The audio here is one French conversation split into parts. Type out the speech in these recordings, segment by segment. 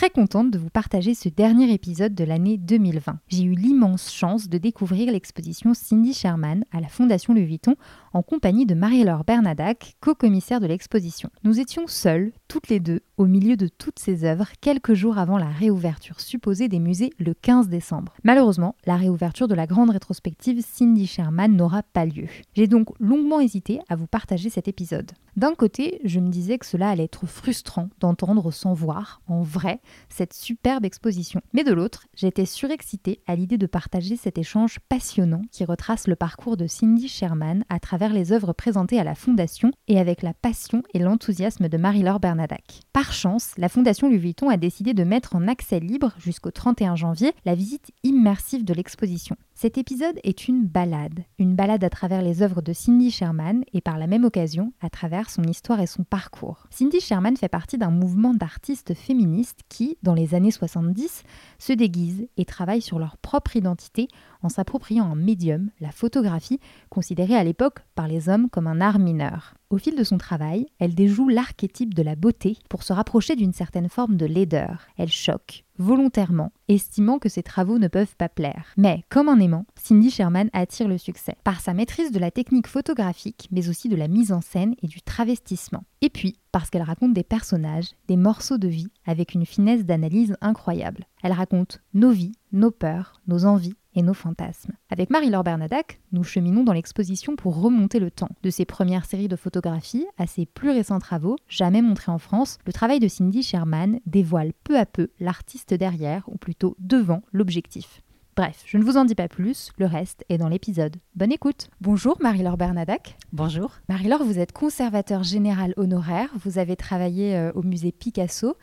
très contente de vous partager ce dernier épisode de l'année 2020. J'ai eu l'immense chance de découvrir l'exposition Cindy Sherman à la Fondation Louis Vuitton en compagnie de Marie-Laure Bernadac, co-commissaire de l'exposition. Nous étions seules, toutes les deux, au milieu de toutes ces œuvres, quelques jours avant la réouverture supposée des musées le 15 décembre. Malheureusement, la réouverture de la grande rétrospective Cindy Sherman n'aura pas lieu. J'ai donc longuement hésité à vous partager cet épisode. D'un côté, je me disais que cela allait être frustrant d'entendre sans voir, en vrai, cette superbe exposition. Mais de l'autre, j'étais surexcitée à l'idée de partager cet échange passionnant qui retrace le parcours de Cindy Sherman à travers les œuvres présentées à la Fondation et avec la passion et l'enthousiasme de Marie-Laure Bernadac. Par chance, la Fondation Louis Vuitton a décidé de mettre en accès libre jusqu'au 31 janvier la visite immersive de l'exposition. Cet épisode est une balade, une balade à travers les œuvres de Cindy Sherman et par la même occasion à travers son histoire et son parcours. Cindy Sherman fait partie d'un mouvement d'artistes féministes qui, dans les années 70, se déguisent et travaillent sur leur propre identité en s'appropriant un médium, la photographie, considérée à l'époque par les hommes comme un art mineur. Au fil de son travail, elle déjoue l'archétype de la beauté pour se rapprocher d'une certaine forme de laideur. Elle choque, volontairement, estimant que ses travaux ne peuvent pas plaire. Mais, comme un aimant, Cindy Sherman attire le succès, par sa maîtrise de la technique photographique, mais aussi de la mise en scène et du travestissement. Et puis, parce qu'elle raconte des personnages, des morceaux de vie, avec une finesse d'analyse incroyable. Elle raconte nos vies, nos peurs, nos envies, et nos fantasmes. Avec Marie-Laure Bernadac, nous cheminons dans l'exposition pour remonter le temps. De ses premières séries de photographies à ses plus récents travaux, jamais montrés en France, le travail de Cindy Sherman dévoile peu à peu l'artiste derrière, ou plutôt devant l'objectif. Bref, je ne vous en dis pas plus, le reste est dans l'épisode. Bonne écoute Bonjour Marie-Laure Bernadac. Bonjour. Marie-Laure, vous êtes conservateur général honoraire, vous avez travaillé euh, au musée Picasso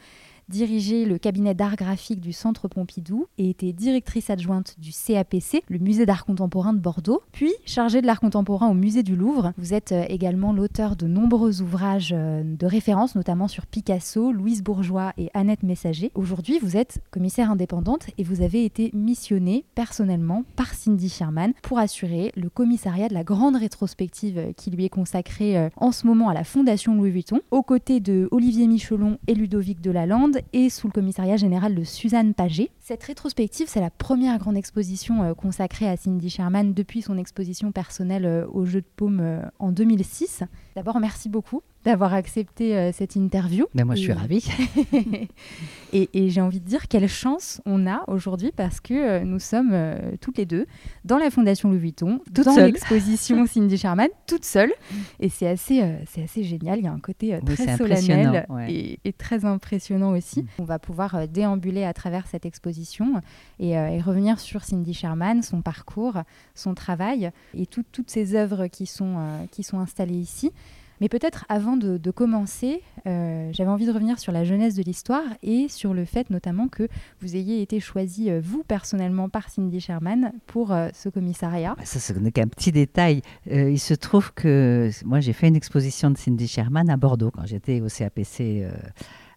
dirigé le cabinet d'art graphique du Centre Pompidou et été directrice adjointe du CAPC, le musée d'art contemporain de Bordeaux, puis chargée de l'art contemporain au musée du Louvre. Vous êtes euh, également l'auteur de nombreux ouvrages euh, de référence, notamment sur Picasso, Louise Bourgeois et Annette Messager. Aujourd'hui, vous êtes commissaire indépendante et vous avez été missionnée personnellement par Cindy Sherman pour assurer le commissariat de la grande rétrospective euh, qui lui est consacrée en ce moment à la Fondation Louis Vuitton, aux côtés de Olivier Michelon et Ludovic Delalande et sous le commissariat général de Suzanne Paget. Cette rétrospective, c'est la première grande exposition euh, consacrée à Cindy Sherman depuis son exposition personnelle euh, au Jeu de Paume euh, en 2006. D'abord, merci beaucoup d'avoir accepté euh, cette interview. Mais moi, je suis ravie. et, j'ai envie de dire quelle chance on a aujourd'hui parce que euh, nous sommes euh, toutes les deux dans la Fondation Louis Vuitton, dans l'exposition Cindy Sherman, toutes seules. Et c'est assez, c'est assez génial. Il y a un côté très solennel et, très impressionnant aussi. Mm. On va pouvoir déambuler à travers cette exposition et, et, revenir sur Cindy Sherman, son parcours, son travail et toutes ces œuvres qui sont, qui sont installées ici. Mais peut-être avant de, commencer, euh, j'avais envie de revenir sur la jeunesse de l'histoire et sur le fait notamment que vous ayez été choisi, euh, vous personnellement, par Cindy Sherman pour euh, ce commissariat. Bah, ça, ce qu'un petit détail. il se trouve que moi, j'ai fait une exposition de Cindy Sherman à Bordeaux quand j'étais au CAPC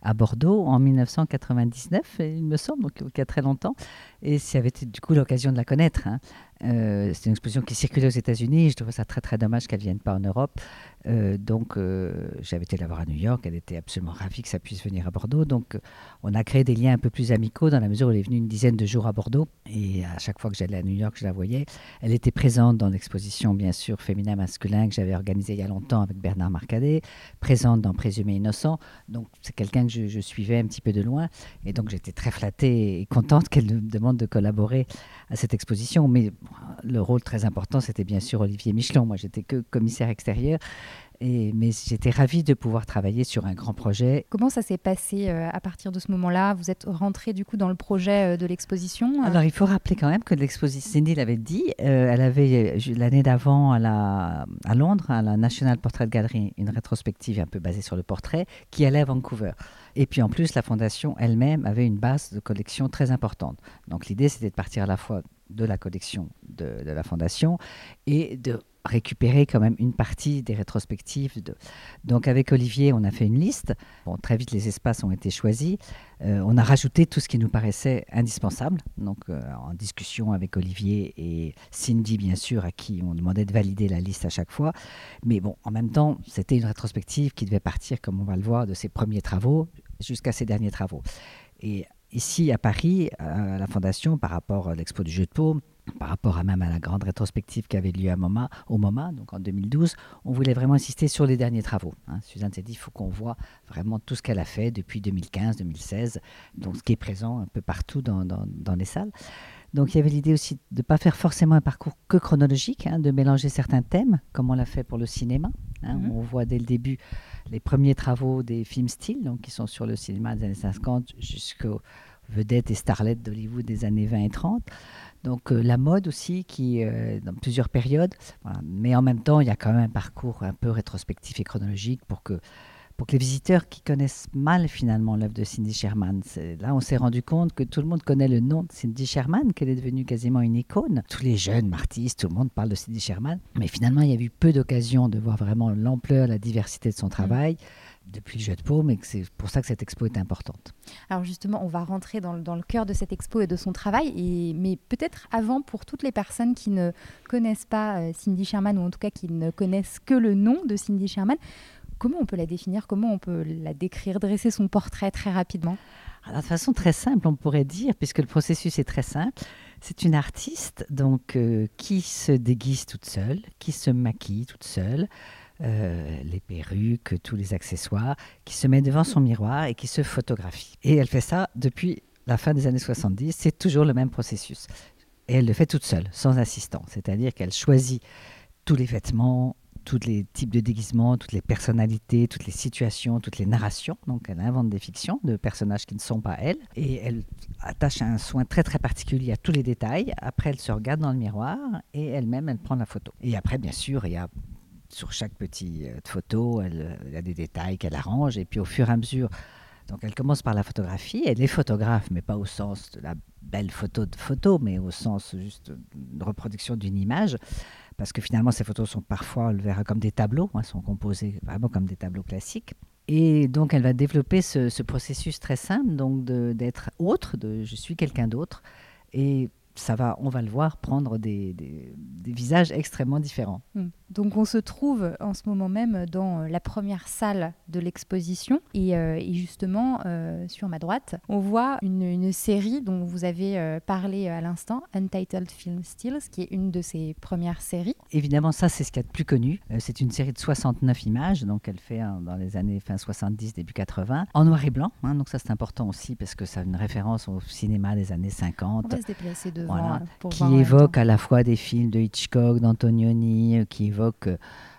à Bordeaux en 1999, il me semble, donc il y a très longtemps. Et ça avait été du coup l'occasion de la connaître. Hein. Euh, c'est une exposition qui circulait aux États-Unis. Je trouve ça très très dommage qu'elle ne vienne pas en Europe. Euh, donc euh, j'avais été la voir à New York. Elle était absolument ravie que ça puisse venir à Bordeaux. Donc on a créé des liens un peu plus amicaux dans la mesure où elle est venue une dizaine de jours à Bordeaux. Et à chaque fois que j'allais à New York, je la voyais. Elle était présente dans l'exposition, bien sûr, féminin masculin que j'avais organisée il y a longtemps avec Bernard Marcadet, présente dans Présumé innocent. Donc c'est quelqu'un que je, je, suivais un petit peu de loin. Et donc j'étais très flattée et contente qu'elle me demande de collaborer à cette exposition. Mais le rôle très important, c'était bien sûr Olivier Michelon. Moi, j'étais que commissaire extérieur. Et, mais j'étais ravie de pouvoir travailler sur un grand projet. Comment ça s'est passé euh, à partir de ce moment-là? Vous êtes rentré du coup dans le projet euh, de l'exposition Alors il faut rappeler quand même que l'exposition, Cindy l'avait dit, euh, elle avait l'année d'avant à, la, à Londres, à la National Portrait Gallery, une rétrospective un peu basée sur le portrait, qui allait à Vancouver. Et puis en plus, la fondation elle-même avait une base de collection très importante. Donc l'idée, c'était de partir à la fois de la collection de, la fondation et de récupérer quand même une partie des rétrospectives. De... Donc avec Olivier, on a fait une liste. Très vite, les espaces ont été choisis. Euh, on a rajouté tout ce qui nous paraissait indispensable. Donc euh, en discussion avec Olivier et Cindy, bien sûr, à qui on demandait de valider la liste à chaque fois. Mais bon, en même temps, c'était une rétrospective qui devait partir, comme on va le voir, de ses premiers travaux jusqu'à ses derniers travaux. Ici à Paris, à la Fondation, par rapport à l'expo du jeu de paume, par rapport à même à la grande rétrospective qui avait lieu à MoMA, au MoMA, donc en 2012, on voulait vraiment insister sur les derniers travaux. Hein. Suzanne s'est dit, il faut qu'on voit vraiment tout ce qu'elle a fait depuis 2015-2016, donc ce qui est présent un peu partout dans, dans, les salles. Donc il y avait l'idée aussi de ne pas faire forcément un parcours que chronologique, hein, de mélanger certains thèmes, comme on l'a fait pour le cinéma. Hein. Mm-hmm. On voit dès le début les premiers travaux des films style, donc qui sont sur le cinéma des années 50 jusqu'aux vedettes et starlettes d'Hollywood des années 20 et 30. Donc euh, la mode aussi, qui euh, dans plusieurs périodes. Mais en même temps, il y a quand même un parcours un peu rétrospectif et chronologique pour que, pour que les visiteurs qui connaissent mal finalement l'œuvre de Cindy Sherman, là on s'est rendu compte que tout le monde connaît le nom de Cindy Sherman, qu'elle est devenue quasiment une icône. Tous les jeunes artistes, tout le monde parle de Cindy Sherman. Mais finalement, il y a eu peu d'occasions de voir vraiment l'ampleur, la diversité de son travail. Mm depuis le jeu de paume et c'est pour ça que cette expo est importante. Alors justement, on va rentrer dans, le cœur de cette expo et de son travail, et, mais peut-être avant, pour toutes les personnes qui ne connaissent pas euh, Cindy Sherman, ou en tout cas qui ne connaissent que le nom de Cindy Sherman, comment on peut la définir, comment on peut la décrire, dresser son portrait très rapidement? De façon très simple, on pourrait dire, puisque le processus est très simple. C'est une artiste donc euh, qui se déguise toute seule, qui se maquille toute seule, euh, les perruques, tous les accessoires, qui se met devant son miroir et qui se photographie. Et elle fait ça depuis la fin des années 70. C'est toujours le même processus. Et elle le fait toute seule, sans assistant. C'est-à-dire qu'elle choisit tous les vêtements, tous les types de déguisements, toutes les personnalités, toutes les situations, toutes les narrations. Donc elle invente des fictions de personnages qui ne sont pas elle. Et elle attache un soin très très particulier à tous les détails. Après, elle se regarde dans le miroir et elle-même, elle prend la photo. Et après, bien sûr, il y a sur chaque petite euh, photo, elle, il y a des détails qu'elle arrange. Et puis au fur et à mesure, donc elle commence par la photographie. Elle est photographe, mais pas au sens de la belle photo de photo, mais au sens juste de reproduction d'une image. Parce que finalement, ces photos sont parfois, on le verra comme des tableaux, hein, sont composées vraiment comme des tableaux classiques. Et donc, elle va développer ce, ce processus très simple, donc d'être autre, de je suis quelqu'un d'autre. Et ça va, on va le voir, prendre des, des, visages extrêmement différents. Hmm. Donc on se trouve en ce moment même dans la première salle de l'exposition et, euh, justement euh, sur ma droite, on voit une, série dont vous avez euh, parlé à l'instant, Untitled Film Stills, qui est une de ses premières séries. Évidemment, ça c'est ce qu'il y a de plus connu. c'est une série de 69 images, donc elle fait hein, dans les années fin 70, début 80, en noir et blanc. Hein, donc ça c'est important aussi parce que ça a une référence au cinéma des années 50. On va se déplacer devant qui évoque à la fois des films de Hitchcock, d'Antonioni, euh, qui évoque euh,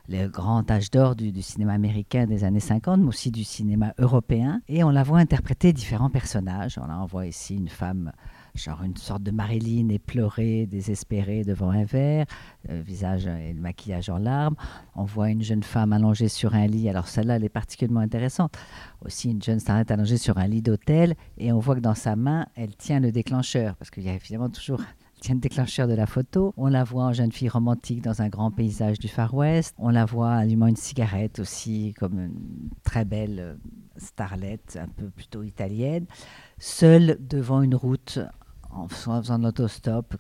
le grand âge d'or du, cinéma américain des années 50, mais aussi du cinéma européen. Et on la voit interpréter différents personnages. On voit ici une femme, genre une sorte de Marilyn éplorée, désespérée devant un verre, le visage et le maquillage en larmes. On voit une jeune femme allongée sur un lit. Alors celle-là, elle est particulièrement intéressante. Aussi une jeune starlette allongée sur un lit d'hôtel. Et on voit que dans sa main, elle tient le déclencheur, parce qu'il y a évidemment toujours tient le déclencheur de la photo. On la voit en jeune fille romantique dans un grand paysage du Far West. On la voit allumant une cigarette aussi, comme une très belle euh, starlette, un peu plutôt italienne, seule devant une route en faisant de l'autostop.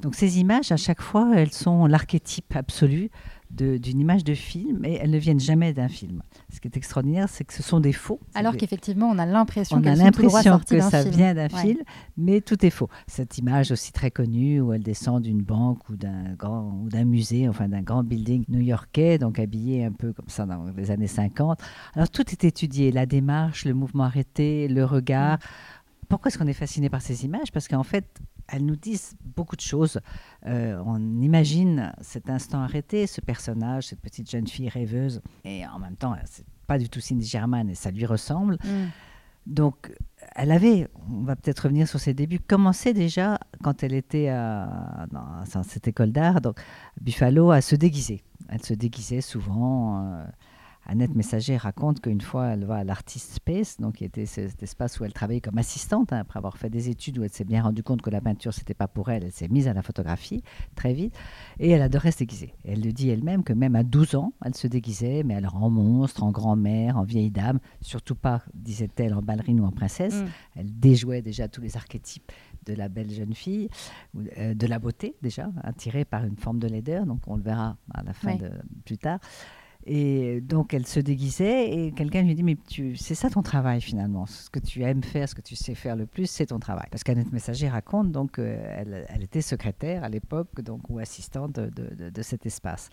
Donc ces images, à chaque fois, elles sont l'archétype absolu d'une image de film et elles ne viennent jamais d'un film. Ce qui est extraordinaire, c'est que ce sont des faux. Alors qu'effectivement, on a l'impression que ça vient d'un film, mais tout est faux. Cette image aussi très connue où elle descend d'une banque ou d'un grand ou d'un musée, enfin d'un grand building new-yorkais, donc habillée un peu comme ça dans les années 50. Alors tout est étudié, la démarche, le mouvement arrêté, le regard. Mm. Pourquoi est-ce qu'on est fasciné par ces images? Parce qu'en fait, elles nous disent beaucoup de choses. Euh, on imagine cet instant arrêté, ce personnage, cette petite jeune fille rêveuse, et en même temps, c'est pas du tout Cindy German et ça lui ressemble. Mm. Donc, elle avait, on va peut-être revenir sur ses débuts, commencé déjà quand elle était à, dans cette école d'art, donc Buffalo, à se déguiser. Elle se déguisait souvent. euh, Annette Messager raconte qu'une fois, elle va à l'Artist Space, donc qui était cet espace où elle travaillait comme assistante, hein, après avoir fait des études où elle s'est bien rendue compte que la peinture, c'était pas pour elle. Elle s'est mise à la photographie très vite et elle adorait se déguiser. Elle le dit elle-même que même à 12 ans, elle se déguisait, mais alors en monstre, en grand-mère, en vieille dame, surtout pas, disait-elle, en ballerine ou en princesse. Mm. Elle déjouait déjà tous les archétypes de la belle jeune fille, euh, de la beauté déjà, attirée par une forme de laideur. Donc on le verra à la fin de, plus tard. Et donc elle se déguisait et quelqu'un lui dit mais tu c'est ça ton travail finalement. Ce que tu aimes faire ce que tu sais faire le plus c'est ton travail. Parce qu'Annette Messager raconte donc euh, elle, était secrétaire à l'époque donc ou assistante de, de- de- de cet espace.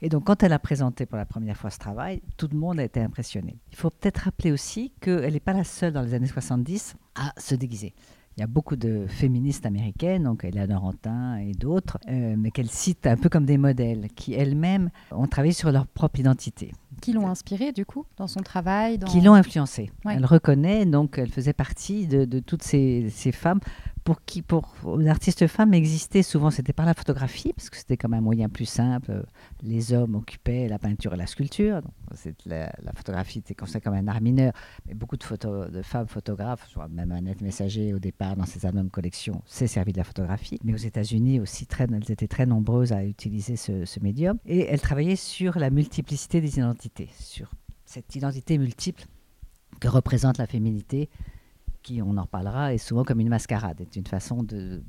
Et donc quand elle a présenté pour la première fois ce travail tout le monde a été impressionné. Il faut peut-être rappeler aussi qu'elle n'est pas la seule dans les années 70 à se déguiser il y a beaucoup de féministes américaines, donc Eleanor Rantin et d'autres, euh, mais qu'elle cite un peu comme des modèles, qui elles-mêmes ont travaillé sur leur propre identité, Qui l'ont inspirée, du coup, dans son travail dans... qui l'ont influencée. Ouais. Elle reconnaît, donc elle faisait partie de, de toutes ces, ces femmes pour qui, pour les artistes femmes existaient souvent, c'était par la photographie, parce que c'était comme un moyen plus simple. Les hommes occupaient la peinture et la sculpture, donc la, la photographie était considérée comme un art mineur, mais beaucoup de, femmes photographes, même Annette Messager au départ dans ses albums collection, s'est servi de la photographie. Mais aux États-Unis aussi, très, elles étaient très nombreuses à utiliser ce médium. Et elles travaillaient sur la multiplicité des identités, sur cette identité multiple que représente la féminité, on en reparlera, est souvent comme une mascarade, est une façon de,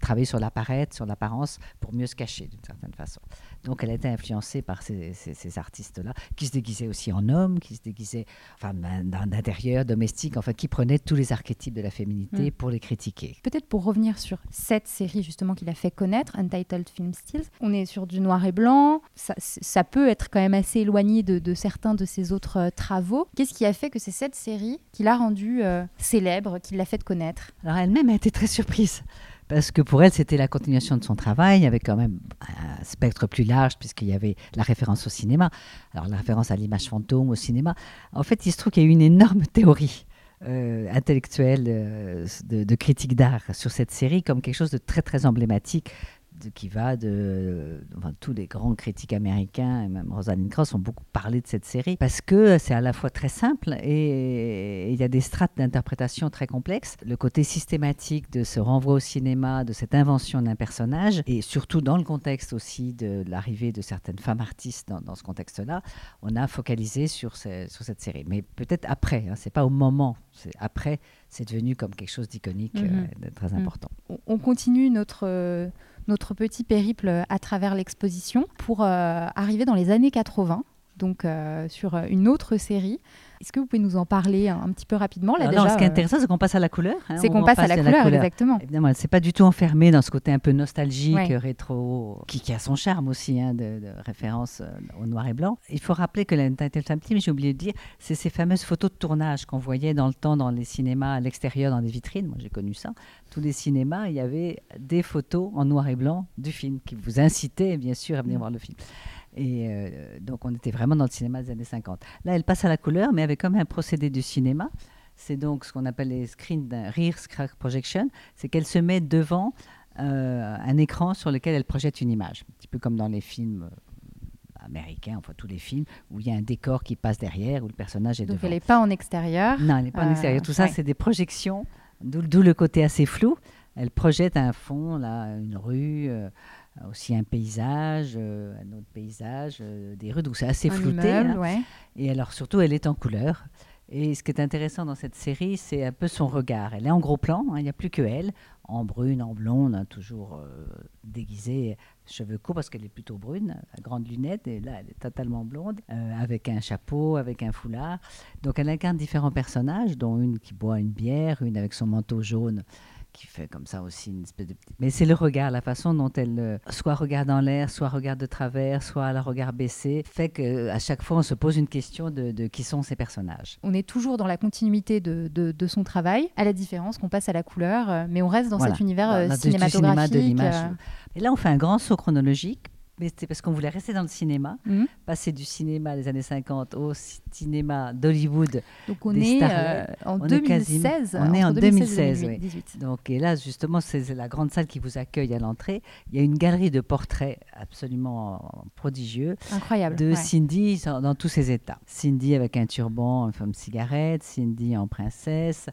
travailler sur l'apparaître, sur l'apparence, pour mieux se cacher d'une certaine façon. Donc elle a été influencée par ces, ces- ces artistes-là, qui se déguisaient aussi en hommes, qui se déguisaient enfin, d'intérieur, domestique, enfin qui prenaient tous les archétypes de la féminité Mm. pour les critiquer. Peut-être pour revenir sur cette série justement qu'il a fait connaître, Untitled Film Stills, on est sur du noir et blanc, ça, ça peut être quand même assez éloigné de, de certains de ses autres euh, travaux. Qu'est-ce qui a fait que c'est cette série qui l'a rendue euh, célèbre, qui l'a fait connaître? Alors elle-même a été très surprise. Parce que pour elle, c'était la continuation de son travail, avec quand même un spectre plus large, puisqu'il y avait la référence au cinéma. Alors la référence à l'image fantôme, au cinéma. En fait, il se trouve qu'il y a eu une énorme théorie euh, intellectuelle euh, de, de critique d'art sur cette série, comme quelque chose de très très emblématique, de- qui va de... enfin, tous les grands critiques américains, et même Rosalind Krauss, ont beaucoup parlé de cette série, parce que c'est à la fois très simple et il y a des strates d'interprétation très complexes. Le côté systématique de ce renvoi au cinéma, de cette invention d'un personnage, et surtout dans le contexte aussi de l'arrivée de certaines femmes artistes dans, dans ce contexte-là, on a focalisé sur, ce- sur cette série. Mais peut-être après, hein, c'est pas au moment, c'est après, c'est devenu comme quelque chose d'iconique, Mhm. euh, très Mhm. important. on, on continue notre, euh, notre petit périple à travers l'exposition pour euh, arriver dans les années 80, donc euh, sur une autre série. Est-ce que vous pouvez nous en parler un, un petit peu rapidement là, Alors non, déjà, ce qui est euh, intéressant, c'est qu'on passe à la couleur. hein, C'est on- qu'on on passe à la couleur, exactement. Évidemment, elle ne s'est pas du tout enfermée dans ce côté un peu nostalgique, Ouais. rétro, qui, qui a son charme aussi, hein, de, de référence euh, au noir et blanc. Il faut rappeler que l'Untitled Time Team, j'ai oublié de dire, c'est ces fameuses photos de tournage qu'on voyait dans le temps dans les cinémas à l'extérieur, dans des vitrines. Moi, j'ai connu ça. Tous les cinémas, il y avait des photos en noir et blanc du film qui vous incitaient, bien sûr, à venir Mm. voir le film. Et euh, donc, on était vraiment dans le cinéma des années 50. Là, elle passe à la couleur, mais avec comme un procédé du cinéma. C'est donc ce qu'on appelle les screen rear screen projection. C'est qu'elle se met devant euh, un écran sur lequel elle projette une image. Un petit peu comme dans les films euh, américains, enfin tous les films, où il y a un décor qui passe derrière, où le personnage est Donc devant. elle n'est pas en extérieur. Non, elle n'est pas en extérieur. Tout ça, c'est des projections, d'où d'où le côté assez flou. Elle projette un fond, là, une rue, euh, aussi un paysage, euh, un autre paysage, euh, des rues, donc c'est assez un flouté. immeuble, hein. ouais. Et alors surtout, elle est en couleur. Et ce qui est intéressant dans cette série, c'est un peu son regard. Elle est en gros plan, hein, il n'y a plus que elle, en brune, en blonde, hein, toujours euh, déguisée, cheveux courts parce qu'elle est plutôt brune, à grandes lunettes, et là elle est totalement blonde, euh, avec un chapeau, avec un foulard. Donc elle incarne différents personnages, dont une qui boit une bière, une avec son manteau jaune qui fait comme ça aussi une espèce de petit... Mais c'est le regard, la façon dont elle euh, soit regarde en l'air, soit regarde de travers, soit à la regard baissé, fait qu'à chaque fois on se pose une question de, de, qui sont ces personnages. On est toujours dans la continuité de, de, de son travail, à la différence qu'on passe à la couleur, euh, mais on reste dans cet univers dans, dans cinématographique. de l'image. Et là on fait un grand saut chronologique mais c'était parce qu'on voulait rester dans le cinéma, mmh. passer du cinéma des années 50 au cinéma d'Hollywood. Donc on est euh, en on 2016. Est on est en 2016, 2018. oui. Donc et là justement c'est la grande salle qui vous accueille à l'entrée. Il y a une galerie de portraits absolument prodigieux. Incroyable. De ouais. Cindy dans, dans tous ses états. Cindy avec un turban, une femme cigarette, Cindy en princesse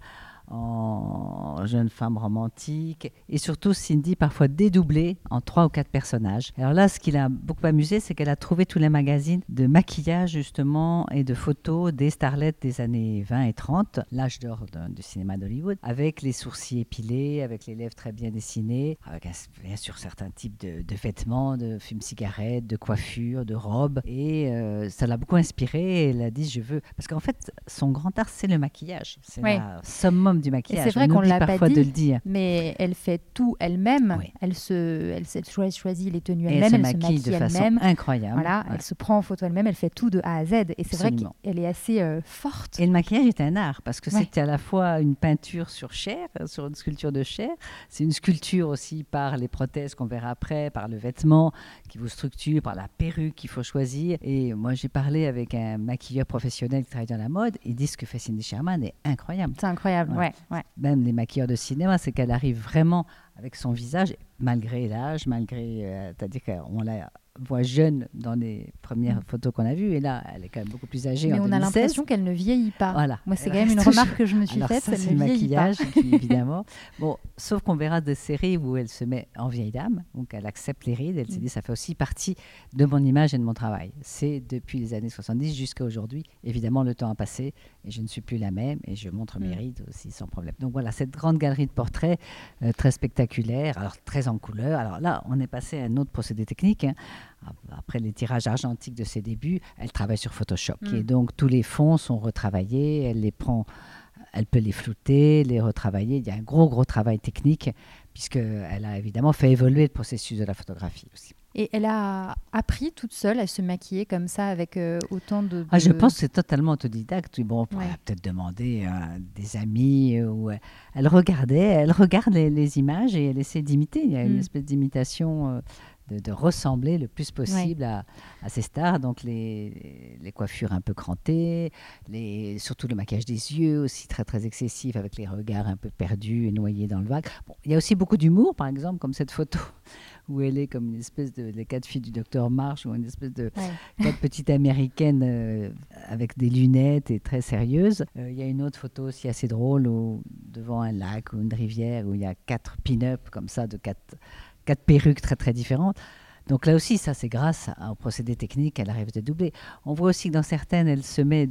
en jeune femme romantique, et surtout Cindy parfois dédoublée en trois ou quatre personnages. Alors là, ce qui l'a beaucoup amusé, c'est qu'elle a trouvé tous les magazines de maquillage justement et de photos des starlettes des années 20 et 30, l'âge d'or du cinéma d'Hollywood, avec les sourcils épilés, avec les lèvres très bien dessinées, avec bien sûr certains types de, de vêtements, de fumes-cigarettes, de coiffures, de robes, et euh, ça l'a beaucoup inspirée. Elle a dit je veux, parce qu'en fait son grand art c'est le maquillage, c'est oui. la summum du maquillage. C'est vrai qu'on l'a pas dit, de le dire. mais elle fait tout elle-même. Oui. Elle se, elle, elle, choisit les tenues elle-même, elle, elle, se maquille de façon incroyable. Voilà, ouais. elle se prend en photo elle-même, elle fait tout de A à Z. Et c'est vrai qu'elle est assez euh, forte. Et le maquillage est un art parce que ouais. c'était à la fois une peinture sur chair, sur une sculpture de chair. C'est une sculpture aussi par les prothèses qu'on verra après, par le vêtement qui vous structure, par la perruque qu'il faut choisir. Et moi, j'ai parlé avec un maquilleur professionnel qui travaille dans la mode. Ils disent que fait Cindy Sherman est incroyable. C'est incroyable, ouais. Ouais. Même les maquilleurs de cinéma, c'est qu'elle arrive vraiment avec son visage, malgré l'âge, malgré. Euh, C'est-à-dire qu'on la voit jeune dans les premières mmh. photos qu'on a vues, et là, elle est quand même beaucoup plus âgée. Mais en on 2016. a l'impression qu'elle ne vieillit pas. Voilà. Moi, c'est quand même une remarque que je me suis Alors faite. Ça, c'est le maquillage, qui, évidemment. bon, sauf qu'on verra des séries où elle se met en vieille dame, donc elle accepte les rides. Elle s'est dit, ça fait aussi partie de mon image et de mon travail. C'est depuis les années 70 jusqu'à aujourd'hui. Évidemment, le temps a passé et je ne suis plus la même et je montre mes rides aussi sans problème. Donc voilà, cette grande galerie de portraits euh, très spectaculaire, alors très en couleur. Alors là, on est passé à un autre procédé technique. Hein. Après les tirages argentiques de ses débuts, elle travaille sur Photoshop. Mm. Et donc tous les fonds sont retravaillés, elle les prend, elle peut les flouter, les retravailler. Il y a un gros, gros travail technique, puisqu'elle a évidemment fait évoluer le processus de la photographie aussi. Et elle a appris toute seule à se maquiller comme ça avec euh, autant de, de... Ah, je pense que c'est totalement autodidacte. Bon, on pourrait ouais. peut-être demander à des amis. Ou, elle regardait, elle regarde les, les, images et elle essaie d'imiter. Il y a une mm. espèce d'imitation. De, de, ressembler le plus possible ouais. à, à, ces stars. Donc les, les, coiffures un peu crantées, les, surtout le maquillage des yeux aussi très très excessif avec les regards un peu perdus et noyés dans le vague. Bon, il y a aussi beaucoup d'humour, par exemple, comme cette photo où elle est comme une espèce de les quatre filles du docteur March ou une espèce de ouais. quatre petites américaines euh, avec des lunettes et très sérieuses. Euh, il y a une autre photo aussi assez drôle où devant un lac ou une rivière où il y a quatre pin-up comme ça de quatre quatre perruques très très différentes. Donc là aussi, ça c'est grâce au procédé technique qu'elle arrive à doubler. On voit aussi que dans certaines, elle se met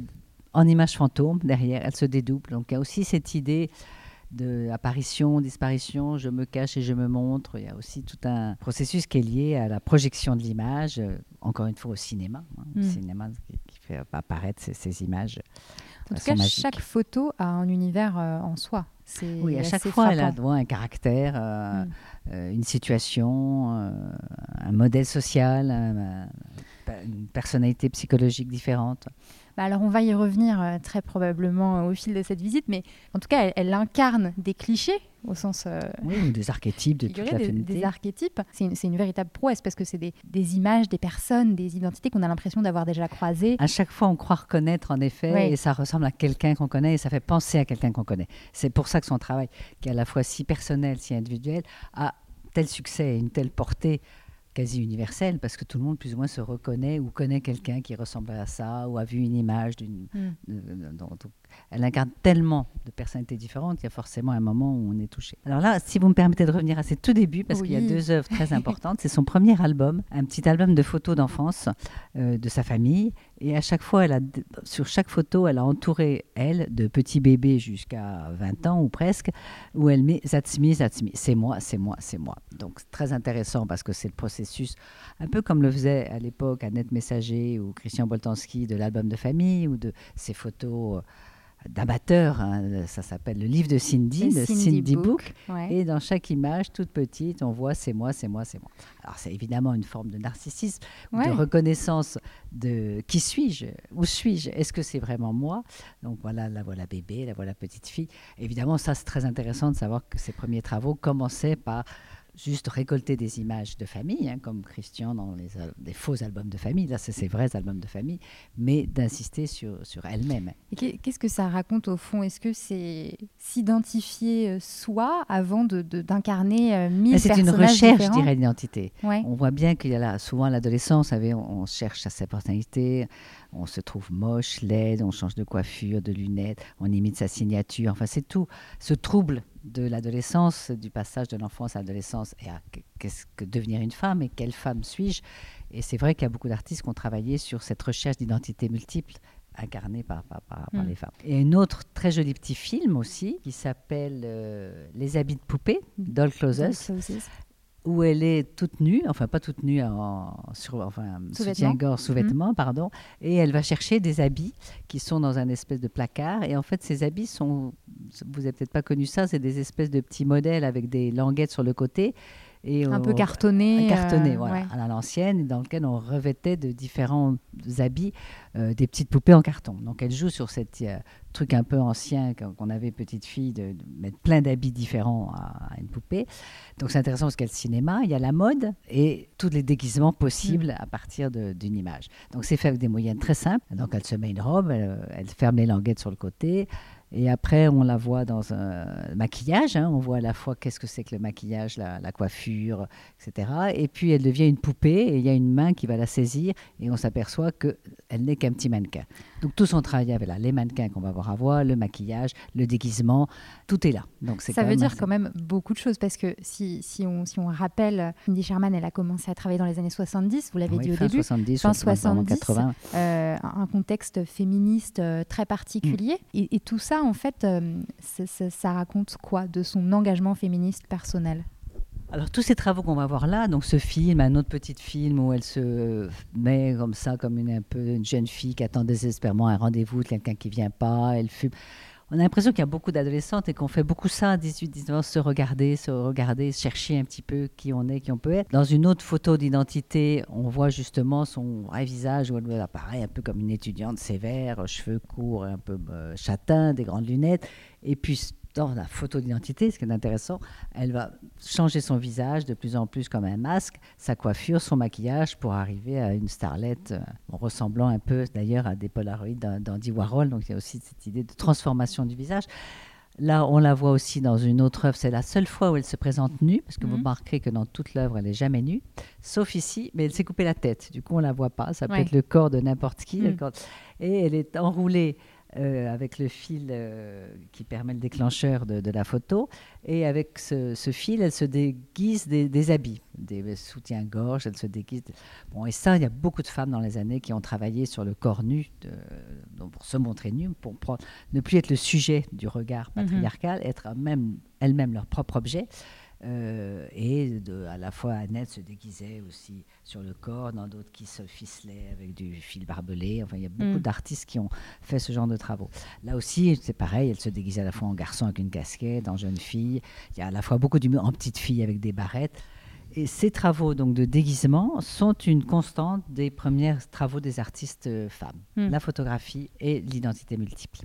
en image fantôme derrière, elle se dédouble. Donc il y a aussi cette idée d'apparition, disparition, je me cache et je me montre. Il y a aussi tout un processus qui est lié à la projection de l'image, euh, encore une fois au cinéma, hein, mm. le cinéma qui, qui, fait apparaître ces, ces images. En tout cas, magiques. chaque photo a un univers euh, en soi. Oui, à chaque fois, frappant. elle a droit un caractère, euh, mm. euh, une situation, un modèle social, un, une personnalité psychologique différente. Bah alors on va y revenir très probablement au fil de cette visite, mais en tout cas, elle, elle incarne des clichés au sens... Euh, oui, des archétypes de toute la des, des archétypes. C'est une, une, véritable prouesse parce que c'est des, des, images, des personnes, des identités qu'on a l'impression d'avoir déjà croisées. À chaque fois, on croit reconnaître en effet, oui. et ça ressemble à quelqu'un qu'on connaît, et ça fait penser à quelqu'un qu'on connaît. C'est pour ça que son travail, qui est à la fois si personnel, si individuel, a tel succès, une telle portée quasi universelle parce que tout le monde plus ou moins se reconnaît ou connaît quelqu'un qui ressemble à ça ou a vu une image d'une mm. Elle incarne tellement de personnalités différentes qu'il y a forcément un moment où on est touché. Alors là, si vous me permettez de revenir à ses tout débuts, parce oui. qu'il y a deux œuvres très importantes, c'est son premier album, un petit album de photos d'enfance euh, de sa famille. Et à chaque fois, elle a, sur chaque photo, elle a entouré, elle, de petits bébés jusqu'à 20 ans ou presque, où elle met Zatsmi, Zatsmi, c'est moi, c'est moi, c'est moi. Donc très intéressant parce que c'est le processus, un peu comme le faisait à l'époque Annette Messager ou Christian Boltanski de l'album de famille ou de ces photos d'amateurs. hein. Ça s'appelle le livre de Cindy, Le le Cindy Cindy, Book, Book. Ouais. Et dans chaque image, toute petite, on voit c'est moi, c'est moi, c'est moi. Alors c'est évidemment une forme de narcissisme, Ouais. de reconnaissance de qui suis-je, où suis-je, est-ce que c'est vraiment moi? Donc voilà, la voilà bébé, la voilà petite fille. Évidemment, ça c'est très intéressant de savoir que ces premiers travaux commençaient par juste récolter des images de famille, hein, comme Christian dans les, des faux albums de famille. Là, c'est ses vrais albums de famille, mais d'insister sur, sur elle-même. Qu'est-ce que ça raconte au fond? Est-ce que c'est s'identifier euh, soi avant de- de- d'incarner euh, mille Mais C'est une recherche, je dirais, d'identité. Ouais. On voit bien qu'il y a là, souvent à l'adolescence, on, on cherche sa personnalité, on se trouve moche, laide, on change de coiffure, de lunettes, on imite sa signature. Enfin, c'est tout ce trouble de l'adolescence, du passage de l'enfance à l'adolescence et à qu- qu'est-ce que devenir une femme et quelle femme suis-je? Et c'est vrai qu'il y a beaucoup d'artistes qui ont travaillé sur cette recherche d'identité multiple incarnée par, par, par- par Mm. les femmes. Et un autre très joli petit film aussi qui s'appelle euh, Les habits de poupée, Doll Closes. Où elle est toute nue, enfin pas toute nue, en, sur, enfin soutien-gorge, sous-vêtements, pardon, et elle va chercher des habits qui sont dans un espèce de placard, et en fait ces habits sont, vous avez peut-être pas connu ça, c'est des espèces de petits modèles avec des languettes sur le côté, et Un peu cartonné. cartonné, euh, voilà, ouais. à l'ancienne, dans lequel on revêtait de différents habits euh, des petites poupées en carton. Donc elle joue sur cet truc un peu ancien qu'on avait petite fille, de, de mettre plein d'habits différents à, à une poupée. Donc c'est intéressant parce qu'il y a le cinéma, il y a la mode et tous les déguisements possibles à partir d'une image. Donc c'est fait avec des moyens très simples. Donc elle se met une robe, elle, elle ferme les languettes sur le côté. Et après, on la voit dans un maquillage. hein. On voit à la fois qu'est-ce que c'est que le maquillage, la, la coiffure, etc. Et puis, elle devient une poupée et il y a une main qui va la saisir et on s'aperçoit qu'elle n'est qu'un petit mannequin. Donc, tout son travail avec là, les mannequins qu'on va voir à voir, le maquillage, le déguisement, tout est là. Donc, c'est Ça veut dire assez- quand même beaucoup de choses parce que si, si, on, si on rappelle, Cindy Sherman, elle a commencé à travailler dans les années 70, vous l'avez Oui, dit au fin début, 70, fin 70, 70, 80. euh, un contexte féministe euh, très particulier. Mm. Et, et tout ça, en fait, euh, ça, raconte quoi de son engagement féministe personnel? Alors tous ces travaux qu'on va voir là, donc ce film, un autre petit film où elle se met comme ça, comme une, un peu une jeune fille qui attend désespérément un rendez-vous de quelqu'un qui vient pas, elle fume. On a l'impression qu'il y a beaucoup d'adolescentes et qu'on fait beaucoup ça à 18, 19 ans, se regarder, se regarder, chercher un petit peu qui on est, qui on peut être. Dans une autre photo d'identité, on voit justement son vrai visage où elle apparaît un peu comme une étudiante sévère, cheveux courts, un peu euh, châtain, des grandes lunettes. Et puis dans la photo d'identité, ce qui est intéressant, elle va changer son visage de plus en plus comme un masque, sa coiffure, son maquillage pour arriver à une starlette euh, ressemblant un peu d'ailleurs à des Polaroids d'An- d'Andy Warhol. Donc il y a aussi cette idée de transformation du visage. Là, on la voit aussi dans une autre œuvre. C'est la seule fois où elle se présente nue, parce que vous Mhm. remarquerez que dans toute l'œuvre, elle n'est jamais nue, sauf ici, mais elle s'est coupée la tête. Du coup, on la voit pas. Ça peut Ouais. être le corps de n'importe qui. Mhm. Et elle est enroulée euh, avec le fil euh, qui permet le déclencheur de, de la photo. Et avec ce, ce fil, elle se déguise des, des habits, des soutiens-gorge, elle se déguise. Bon, et ça, il y a beaucoup de femmes dans les années qui ont travaillé sur le corps nu, de- donc pour se montrer nu, pour prendre- ne plus être le sujet du regard Mhm. patriarcal, être même, elles-mêmes leur propre objet. Euh, et de, à la fois Annette se déguisait aussi sur le corps, dans d'autres qui se ficelaient avec du fil barbelé. Enfin, il y a beaucoup Mm. d'artistes qui ont fait ce genre de travaux. Là aussi, c'est pareil, elle se déguisait à la fois en garçon avec une casquette, en jeune fille. Il y a à la fois beaucoup d'humour en petite fille avec des barrettes. Et ces travaux donc de déguisement sont une constante des premiers travaux des artistes euh, femmes, Mm. la photographie et l'identité multiple.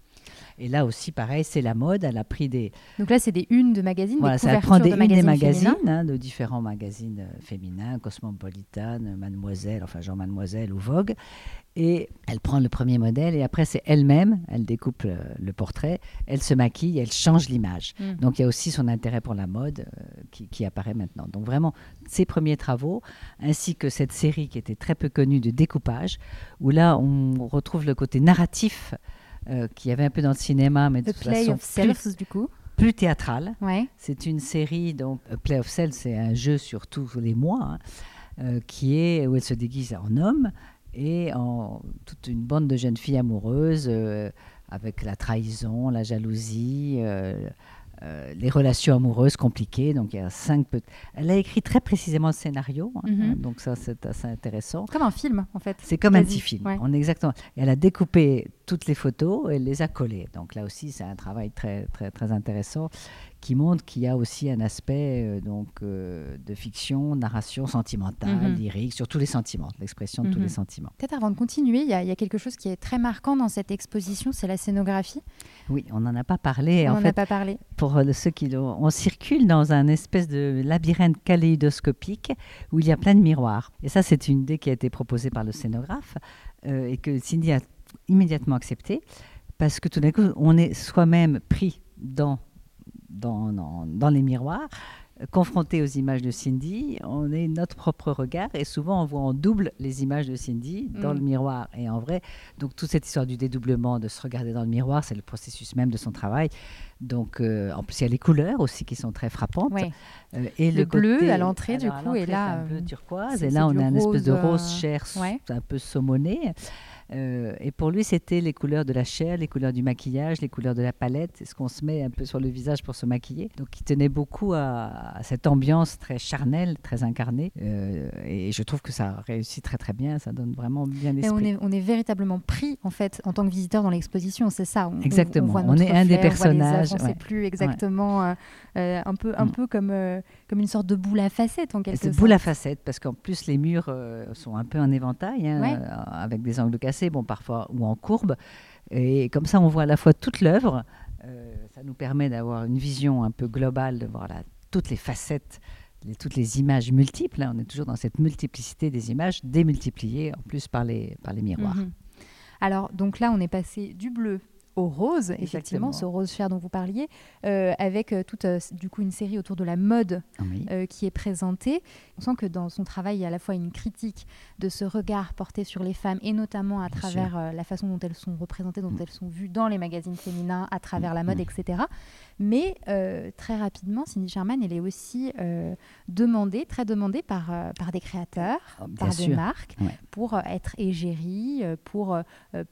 Et là aussi, pareil, c'est la mode. Elle a pris des, Donc là, c'est des unes de magazines, voilà, des ça prend des, de une des magazines magazines, hein, de différents magazines euh, féminins, Cosmopolitan, euh, Mademoiselle, enfin Jean Mademoiselle ou Vogue. Et elle prend le premier modèle et après c'est elle-même, elle découpe le, le portrait, elle se maquille, elle change l'image. Mm. Donc il y a aussi son intérêt pour la mode euh, qui, qui apparaît maintenant. Donc vraiment, ses premiers travaux, ainsi que cette série qui était très peu connue de découpage, où là on retrouve le côté narratif euh, qu'il y avait un peu dans le cinéma, mais de The toute Play façon of plus, Selves, du coup. plus théâtral. Ouais. C'est une série, donc A Play of Cells, c'est un jeu sur tous les mois, hein, euh, qui est où elle se déguise en homme et en toute une bande de jeunes filles amoureuses euh, avec la trahison, la jalousie, euh, euh, les relations amoureuses compliquées. Donc il y a cinq. Elle a écrit très précisément le scénario, hein, Mhm. donc ça c'est assez intéressant. Comme un film, en fait. C'est comme un petit film. ouais. On est exactement. Et elle a découpé toutes les photos et les a collées. Donc là aussi, c'est un travail très, très, très intéressant qui montre qu'il y a aussi un aspect euh, donc, euh, de fiction, narration sentimentale, Mhm. lyrique, sur tous les sentiments, l'expression de tous Mhm. les sentiments. Peut-être avant de continuer, il y, a, il y a quelque chose qui est très marquant dans cette exposition, c'est la scénographie. Oui, on n'en a pas parlé. On en n'en a pas parlé. pour euh, ceux qui l'ont- on circule dans un espèce de labyrinthe kaléidoscopique où il y a plein de miroirs. Et ça, c'est une idée qui a été proposée par le scénographe euh, et que Cindy a immédiatement acceptée parce que tout d'un coup, on est soi-même pris dans, dans, dans, dans les miroirs. Confronté aux images de Cindy, on est notre propre regard et souvent on voit en double les images de Cindy dans Mm. le miroir. Et en vrai, donc toute cette histoire du dédoublement, de se regarder dans le miroir, c'est le processus même de son travail. Donc, euh, en plus, il y a les couleurs aussi qui sont très frappantes. Euh, et Le bleu côté- à l'entrée, du coup, et là, c'est un bleu euh, turquoise. c'est- Et là, on a une espèce de rose, chair, ouais. un peu saumonné. Euh, et pour lui, c'était les couleurs de la chair, les couleurs du maquillage, les couleurs de la palette, ce qu'on se met un peu sur le visage pour se maquiller. Donc, il tenait beaucoup à, à cette ambiance très charnelle, très incarnée. Euh, et je trouve que ça réussit très très bien, ça donne vraiment bien Et l'esprit. on est, on est véritablement pris en fait en tant que visiteur dans l'exposition, c'est ça. On, Exactement. voit On est un des on personnages, On ne ouais. sait plus exactement, euh, euh, un peu, un Mm. peu comme, comme une sorte de boule à facettes en quelque sorte. boule à facettes, parce qu'en plus, les murs sont un peu en éventail, hein, Ouais. avec des angles cassés, bon, parfois, ou en courbe. Et comme ça, on voit à la fois toute l'œuvre. Euh, ça nous permet d'avoir une vision un peu globale, de voir la- toutes les facettes, toutes les images multiples. hein. On est toujours dans cette multiplicité des images, démultipliées en plus par les, par les miroirs. Mhm. Alors, donc là, on est passé du bleu au rose, effectivement, ce rose cher dont vous parliez, euh, avec euh, toute euh, du coup une série autour de la mode Oui. euh, qui est présentée. On sent que dans son travail, il y a à la fois une critique de ce regard porté sur les femmes et notamment à Bien travers la façon dont elles sont représentées, dont Mm. elles sont vues dans les magazines féminins, à travers la mode, Mm. etc. Mais très rapidement, Cindy Sherman, elle est aussi demandée, très demandée par, par des créateurs, Oh, bien par des marques, Ouais. pour être égérie, pour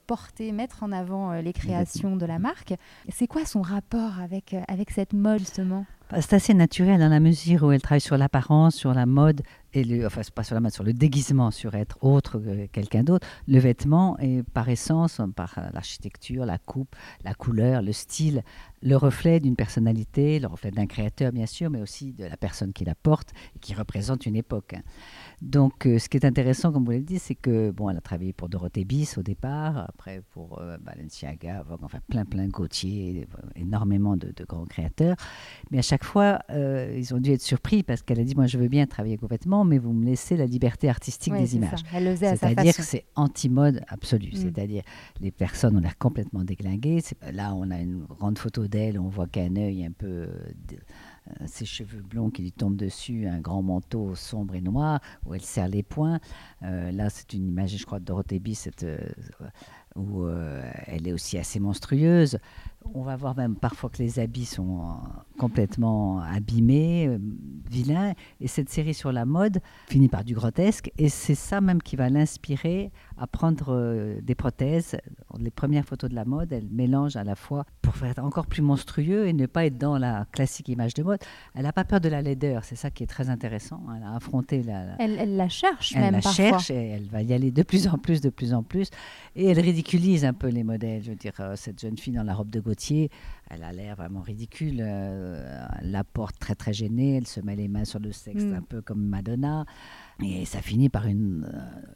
porter, mettre en avant les créations de la marque. C'est quoi son rapport avec, euh, avec cette mode, justement? Bah, C'est assez naturel dans la mesure où elle travaille sur l'apparence, sur la mode, et le, enfin pas sur la mode, sur le déguisement, sur être autre que quelqu'un d'autre. Le vêtement est par essence, par euh, l'architecture, la coupe, la couleur, le style, le reflet d'une personnalité, le reflet d'un créateur bien sûr, mais aussi de la personne qui la porte et qui représente une époque. Donc euh, ce qui est intéressant, comme vous l'avez dit, c'est que bon, elle a travaillé pour Dorothée Bis au départ, après pour euh, Balenciaga, Vogue, enfin plein plein Gauthier, euh, énormément de, de grands créateurs. Mais à chaque fois, euh, ils ont dû être surpris parce qu'elle a dit Moi, je veux bien travailler vêtements, mais vous me laissez la liberté artistique des images. ça. Elle le faisait à sa C'est-à-dire que c'est anti-mode absolu. Mm. C'est-à-dire les personnes ont l'air complètement déglinguées. Là, on a une grande photo on voit qu'un œil un peu. euh, euh, ses cheveux blonds qui lui tombent dessus, un grand manteau sombre et noir, où elle serre les poings. Euh, là, c'est une image, je crois, de Dorothée où euh, elle est aussi assez monstrueuse. On va voir même parfois que les habits sont euh, complètement abîmés, euh, vilains. Et cette série sur la mode finit par du grotesque. Et c'est ça même qui va l'inspirer à prendre euh, des prothèses. Les premières photos de la mode, elle mélange à la fois pour faire encore plus monstrueux et ne pas être dans la classique image de mode. Elle n'a pas peur de la laideur. C'est ça qui est très intéressant. Elle a affronté la, la- Elle, elle la cherche elle même la parfois. cherche et elle va y aller de plus en plus, de plus en plus. Et elle ridiculise un peu les modèles. Je veux dire, euh, cette jeune fille dans la robe de Gauthier, elle a l'air vraiment ridicule. euh, elle la porte très très gênée. Elle se met les mains sur le sexe, Mm. un peu comme Madonna. Et ça finit par une,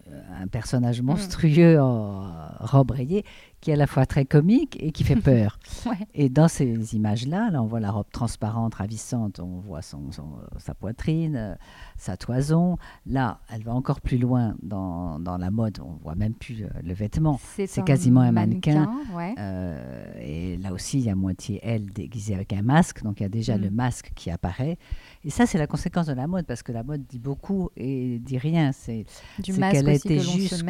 euh, un personnage Mm. monstrueux en robe rayée qui est à la fois très comique et qui fait peur. Ouais. Et dans ces images-là, là, on voit la robe transparente, ravissante, on voit son, son- sa poitrine, euh, sa toison. Là, elle va encore plus loin dans, dans la mode, on voit même plus euh, le vêtement. C'est quasiment un mannequin. ouais. Euh, et là aussi, il y a moitié elle déguisée avec un masque, donc il y a déjà Mm. le masque qui apparaît. Et ça, c'est la conséquence de la mode, parce que la mode dit beaucoup et dit rien. C'est qu'elle a été juste,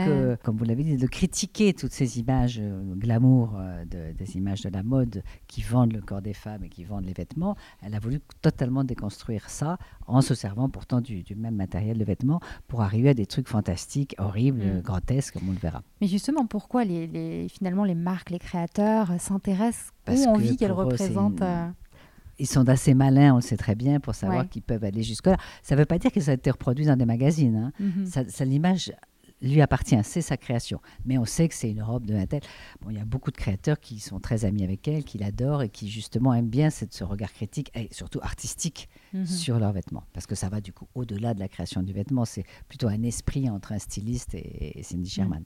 comme vous l'avez dit, de critiquer toutes ces images euh, glamour, euh, de- des images de la mode qui vendent le corps des femmes et qui vendent les vêtements. Elle a voulu totalement déconstruire ça en se servant pourtant du, du même matériel de vêtements pour arriver à des trucs fantastiques, horribles, Mm. grotesques, comme on le verra. Mais justement, pourquoi les, les- finalement les marques, les créateurs s'intéressent, Parce ont que envie qu'elles représentent euh, Ils sont assez malins, on le sait très bien, pour savoir Ouais. qu'ils peuvent aller jusque-là. Ça ne veut pas dire que ça a été reproduit dans des magazines. hein. mhm. Ça, ça, l'image lui appartient, c'est sa création. Mais on sait que c'est une robe de un tel. Bon, il y a beaucoup de créateurs qui sont très amis avec elle, qui l'adorent et qui justement aiment bien cette, ce regard critique et surtout artistique Mhm. sur leurs vêtements. Parce que ça va du coup au-delà de la création du vêtement. C'est plutôt un esprit entre un styliste et, et Cindy Sherman.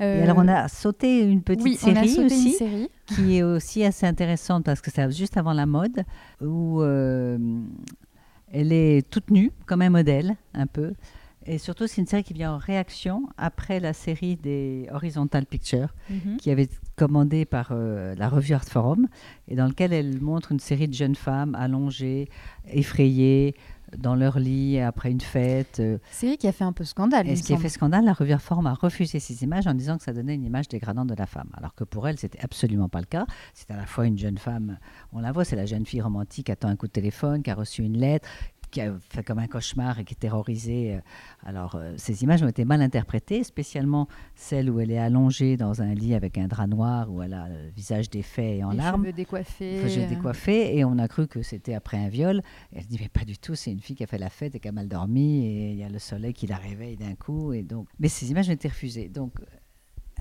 Et Euh, alors on a sauté une petite oui, on a série aussi une série. qui est aussi assez intéressante parce que c'est juste avant la mode, où euh, elle est toute nue, comme un modèle, un peu. Et surtout, c'est une série qui vient en réaction après la série des Horizontal Pictures, Mhm. qui avait été commandée par euh, la revue Art Forum, et dans lequel elle montre une série de jeunes femmes allongées, effrayées, dans leur lit après une fête. euh, Série qui a fait un peu scandale. et ce qui a fait scandale, la revue Reform a refusé ces images en disant que ça donnait une image dégradante de la femme. Alors que pour elle, c'était absolument pas le cas. C'est à la fois une jeune femme, on la voit, c'est la jeune fille romantique qui attend un coup de téléphone, qui a reçu une lettre, qui a fait comme un cauchemar et qui est terrorisée. Alors, euh, ces images ont été mal interprétées, spécialement celle où elle est allongée dans un lit avec un drap noir, où elle a le visage défait et en Les larmes. cheveux décoiffés. Euh, et on a cru que c'était après un viol. Et elle dit mais pas du tout, c'est une fille qui a fait la fête et qui a mal dormi et il y a le soleil qui la réveille d'un coup et donc. Mais ces images ont été refusées. Donc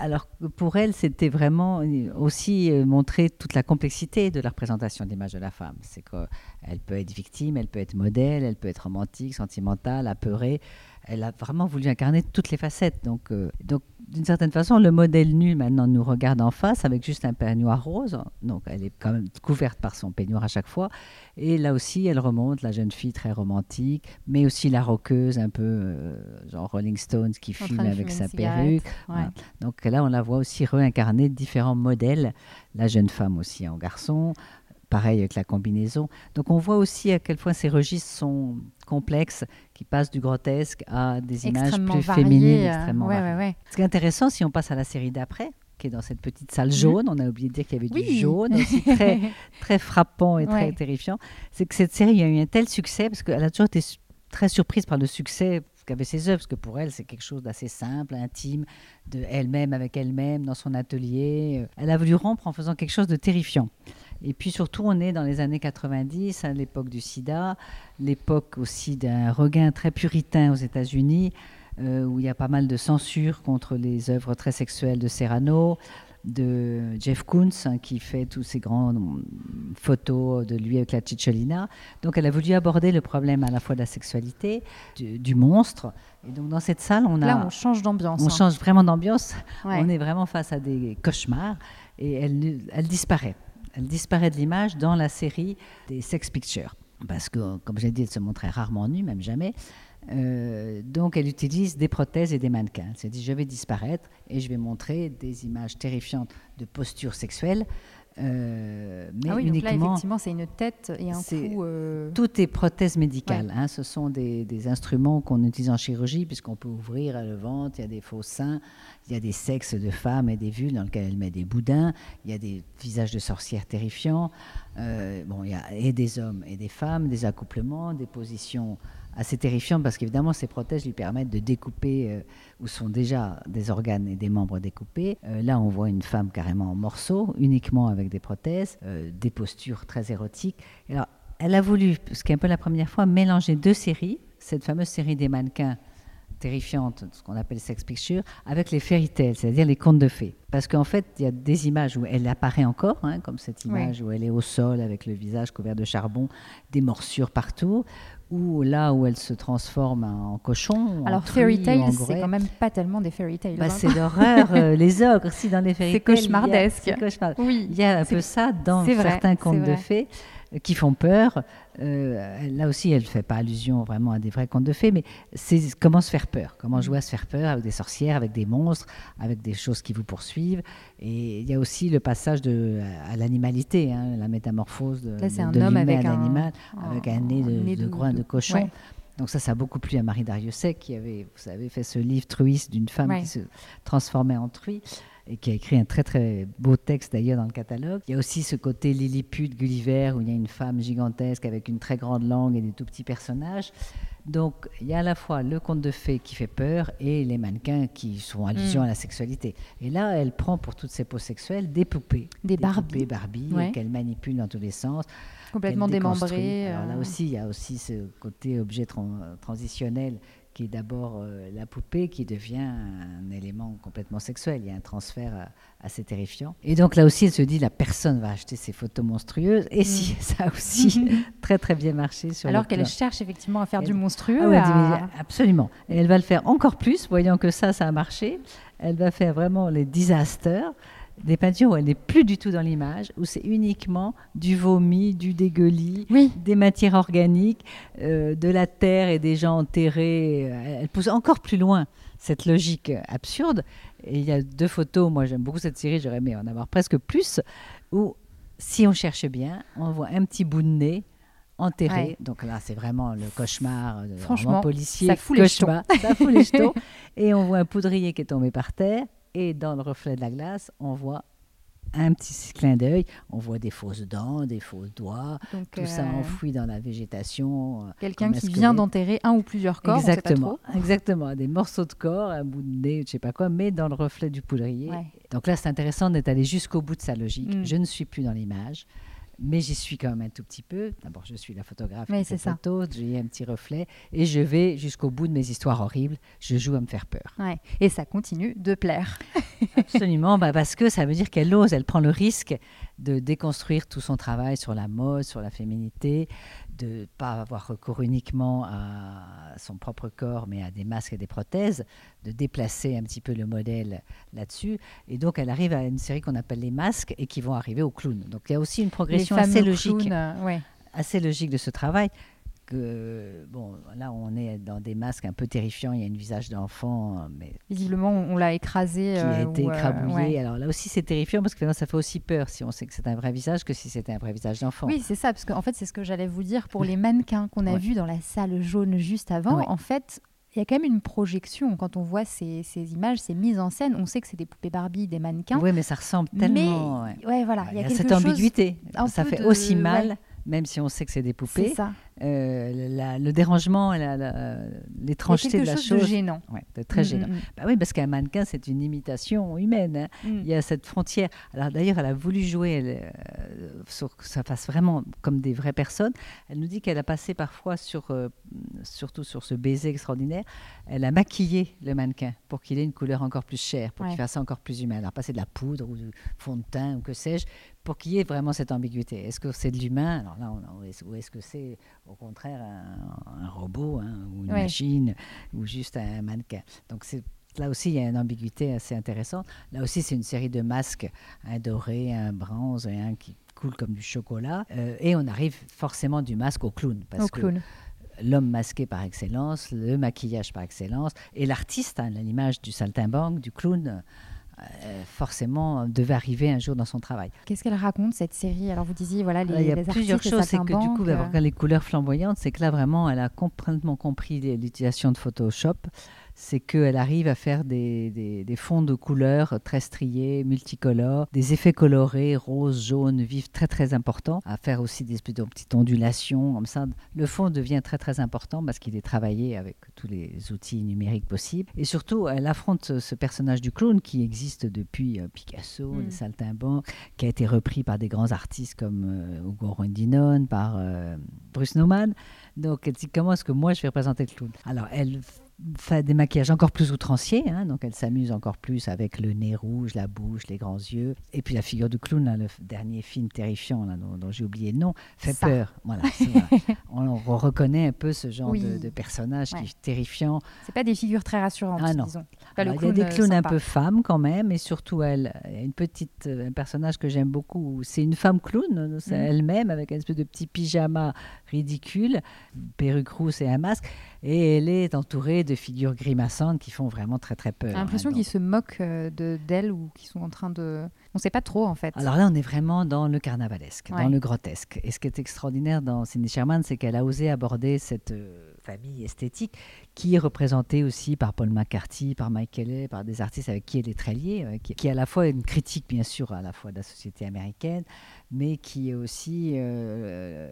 alors pour elle, c'était vraiment aussi euh, montrer toute la complexité de la représentation d'image de la femme. C'est qu'elle peut être victime, elle peut être modèle, elle peut être romantique, sentimentale, apeurée. Elle a vraiment voulu incarner toutes les facettes. Donc, euh, donc d'une certaine façon, le modèle nu maintenant nous regarde en face avec juste un peignoir rose. Donc, elle est quand même couverte par son peignoir à chaque fois. Et là aussi, elle remonte la jeune fille très romantique, mais aussi la roqueuse un peu euh, genre Rolling Stones qui en fume avec sa perruque. Ouais. Donc là, on la voit aussi réincarner différents modèles. La jeune femme aussi en garçon, pareil avec la combinaison. Donc on voit aussi à quel point ces registres sont complexes, qui passent du grotesque à des images plus varié, féminines, euh, extrêmement ouais, variées. ouais. Ce qui est intéressant, si on passe à la série d'après, qui est dans cette petite salle jaune, on a oublié de dire qu'il y avait du jaune aussi très, très frappant et très Ouais. terrifiant, c'est que cette série a eu un tel succès, parce qu'elle a toujours été su- très surprise par le succès qu'avaient ses œuvres, parce que pour elle, c'est quelque chose d'assez simple, intime, de elle-même avec elle-même, dans son atelier. Elle a voulu rompre en faisant quelque chose de terrifiant. Et puis surtout, on est dans les années 90, à l'époque du sida, l'époque aussi d'un regain très puritain aux États-Unis, euh, où il y a pas mal de censure contre les œuvres très sexuelles de Serrano, de Jeff Koons, hein, qui fait tous ces grandes mm, photos de lui avec la Cicciolina. Donc elle a voulu aborder le problème à la fois de la sexualité, du, du monstre. Et donc dans cette salle, on a... Là, on change d'ambiance. on hein. change vraiment d'ambiance. Ouais. On est vraiment face à des cauchemars et elle, elle disparaît. Elle disparaît de l'image dans la série des Sex Pictures. Parce que, comme j'ai dit, elle se montrait rarement nue, même jamais. Euh, donc, elle utilise des prothèses et des mannequins. Elle s'est dit, je vais disparaître et je vais montrer des images terrifiantes de postures sexuelles, euh, mais Ah oui, donc là, uniquement effectivement, c'est une tête et un coup. euh, tout est prothèse médicale. hein. Ce sont des, des instruments qu'on utilise en chirurgie, puisqu'on peut ouvrir le ventre, il y a des faux seins, il y a des sexes de femmes et des vulves dans lesquels elle met des boudins, il y a des visages de sorcières terrifiants, euh, bon, il y a et des hommes et des femmes, des accouplements, des positions assez terrifiantes, parce qu'évidemment, ces prothèses lui permettent de découper euh, où sont déjà des organes et des membres découpés. Euh, là, on voit une femme carrément en morceaux, uniquement avec des prothèses, euh, des postures très érotiques. Et alors, elle a voulu, ce qui est un peu la première fois, mélanger deux séries, cette fameuse série des mannequins terrifiante, ce qu'on appelle sex picture, avec les fairy tales, c'est-à-dire les contes de fées. Parce qu'en fait, il y a des images où elle apparaît encore, hein, comme cette image où elle est au sol avec le visage couvert de charbon, des morsures partout, ou là où elle se transforme en cochon. en Alors, truie fairy en tales, c'est quand même pas tellement des fairy tales. Bah, hein. c'est l'horreur, euh, les ogres aussi dans les fairy C'est tales. il y a- cauchemardesque. Oui. il y a un peu ça dans certains contes de fées euh, qui font peur. Euh, là aussi, elle ne fait pas allusion vraiment à des vrais contes de fées, mais c'est comment se faire peur, comment Mm. jouer à se faire peur avec des sorcières, avec des monstres, avec des choses qui vous poursuivent. Et il y a aussi le passage de, à l'animalité, hein, la métamorphose de, Là, c'est de- un de homme l'humain avec à un- l'animal, avec un nez de, nez groin de, de- cochon. ouais. Donc ça, ça a beaucoup plu à Marie Dariussec, qui avait, vous savez, fait ce livre truiste d'une femme Ouais. qui se transformait en truie et qui a écrit un très très beau texte d'ailleurs dans le catalogue. Il y a aussi ce côté Lilliput, Gulliver, où il y a une femme gigantesque avec une très grande langue et des tout petits personnages. Donc il y a à la fois le conte de fées qui fait peur et les mannequins qui sont allusion Mm. à la sexualité. Et là, elle prend pour toutes ces poses sexuelles des poupées. Des Barbie. poupées Barbie Ouais. qu'elle manipule dans tous les sens complètement qu'elle déconstruit. démembré. Alors là euh, aussi, il y a aussi ce côté objet tran- transitionnel qui est d'abord euh, la poupée, qui devient un élément complètement sexuel. Il y a un transfert euh, assez terrifiant. Et donc là aussi, elle se dit, la personne va acheter ces photos monstrueuses. Et si, ça a aussi très très bien marché sur Alors le qu'elle cherche effectivement à faire Elle- du monstrueux. Ah ouais, à- absolument. Et elle va le faire encore plus, voyant que ça, ça a marché. Elle va faire vraiment les disasters, des peintures où elle n'est plus du tout dans l'image, où c'est uniquement du vomi, du dégueulis, Oui, des matières organiques, euh, de la terre et des gens enterrés. Euh, Elle pousse encore plus loin cette logique euh, absurde. Et il y a deux photos, moi j'aime beaucoup cette série, j'aurais aimé en avoir presque plus, où si on cherche bien, on voit un petit bout de nez enterré. Ouais. Donc là, c'est vraiment le cauchemar de Franchement, roman policier. ça fout les cauchemar. Ça fout les jetons. Et on voit un poudrier qui est tombé par terre. Et dans le reflet de la glace, on voit un petit clin d'œil. On voit des fausses dents, des faux doigts, donc tout ça euh, enfoui dans la végétation. euh, quelqu'un qui vient d'enterrer un ou plusieurs corps. on sait pas Exactement, trop. exactement. Des morceaux de corps, un bout de nez, je sais pas quoi, mais dans le reflet du poudrier. Ouais. Donc là, c'est intéressant d'être allé jusqu'au bout de sa logique. Mm. Je ne suis plus dans l'image, mais j'y suis quand même un tout petit peu. D'abord, je suis la photographe qui ça. photos, j'ai un petit reflet, et je vais jusqu'au bout de mes histoires horribles. Je joue à me faire peur. Ouais. Et ça continue de plaire. Absolument, bah parce que ça veut dire qu'elle ose, elle prend le risque de déconstruire tout son travail sur la mode, sur la féminité, de ne pas avoir recours uniquement à son propre corps, mais à des masques et des prothèses, de déplacer un petit peu le modèle là-dessus. Et donc, elle arrive à une série qu'on appelle les masques et qui vont arriver au clown. Donc, il y a aussi une progression assez logique clowns, ouais. assez logique de ce travail. Que, bon, là, on est dans des masques un peu terrifiants. Il y a un visage d'enfant, mais Visiblement, on l'a écrasé. qui a euh, été euh, écrabouillé. ouais. Alors là aussi, c'est terrifiant parce que ça fait aussi peur si on sait que c'est un vrai visage que si c'était un vrai visage d'enfant. Oui, c'est ça, parce qu'en fait, c'est ce que j'allais vous dire pour les mannequins qu'on a Ouais. vus dans la salle jaune juste avant. Ouais. En fait, il y a quand même une projection. Quand on voit ces, ces images, ces mises en scène, on sait que c'est des poupées Barbie, des mannequins. Oui, mais ça ressemble tellement. Mais, ouais, voilà, Ouais, il y a, cette ambiguïté. Ça fait de- aussi ouais. mal, même si on sait que c'est des C'est poupées. ça. Euh, la- le dérangement, a l'étrangeté de la chose chose. de gênant. Ouais, de très Mm, gênant. mm, Bah oui, parce qu'un mannequin, c'est une imitation humaine. hein. mm. Il y a cette frontière. Alors d'ailleurs, elle a voulu jouer elle, euh, sur que ça fasse vraiment comme des vraies personnes. Elle nous dit qu'elle a passé parfois sur, euh, surtout sur ce baiser extraordinaire, elle a maquillé le mannequin pour qu'il ait une couleur encore plus chère, pour Ouais. qu'il fasse encore plus humain. Elle a passé de la poudre ou du fond de teint ou que sais-je, pour qu'il y ait vraiment cette ambiguïté. Est-ce que c'est de l'humain? Alors là, on- ou est-ce que c'est? Au contraire un, un robot hein, ou une Ouais. machine ou juste un mannequin Donc c'est Là aussi, il y a une ambiguïté assez intéressante. Là aussi, c'est une série de masques, un doré, un bronze et un qui coule comme du chocolat. Euh, et on arrive forcément du masque au clown. Parce Au que clown. l'homme masqué par excellence, le maquillage par excellence, et l'artiste, hein, l'image du saltimbanque, du clown, forcément devait arriver un jour dans son travail. Qu'est-ce qu'elle raconte cette série? Alors vous disiez voilà les, il y a les plusieurs choses. C'est que du coup, d'avoir euh, les couleurs flamboyantes, c'est que là, vraiment, elle a complètement compris l'utilisation de Photoshop. C'est qu'elle arrive à faire des, des- des fonds de couleurs très striés, multicolores, des effets colorés, rose, jaune, vifs, très très importants, à faire aussi des petites ondulations, comme ça. Le fond devient très très important parce qu'il est travaillé avec tous les outils numériques possibles. Et surtout, elle affronte ce- personnage du clown qui existe depuis euh, Picasso, Mm. les saltimbanques, qui a été repris par des grands artistes comme euh, Ugo Rondinone, par euh, Bruce Nauman. Donc elle dit comment est-ce que moi je vais représenter le clown? Alors elle des maquillages encore plus outranciers, hein, donc elle s'amuse encore plus avec le nez rouge, la bouche, les grands yeux. Et puis la figure du clown, là, le dernier film terrifiant là, dont, dont j'ai oublié le nom, fait Ça. peur. Voilà. On, on reconnaît un peu ce genre Oui. de, de personnage Ouais. qui est terrifiant. C'est pas des figures très rassurantes, Ah non. disons. Alors, il y a des euh, clowns un peu femmes quand même, et surtout elle, une petite, euh, un personnage que j'aime beaucoup. C'est une femme clown, c'est Mhm. elle-même avec un espèce de petit pyjama ridicule, perruque rousse et un masque, et elle est entourée de figures grimaçantes qui font vraiment très très peur. J'ai l'impression hein, qu'ils donc. se moquent euh, de d'elle ou qu'ils sont en train de. On sait pas trop en fait. Alors là, on est vraiment dans le carnavalesque, Ouais. dans le grotesque. Et ce qui est extraordinaire dans Cindy Sherman, c'est qu'elle a osé aborder cette euh, famille esthétique qui est représentée aussi par Paul McCarthy, par Mike Kelly, par des artistes avec qui elle est très liée, euh, qui, qui est à la fois une critique, bien sûr, à la fois de la société américaine, mais qui est aussi euh,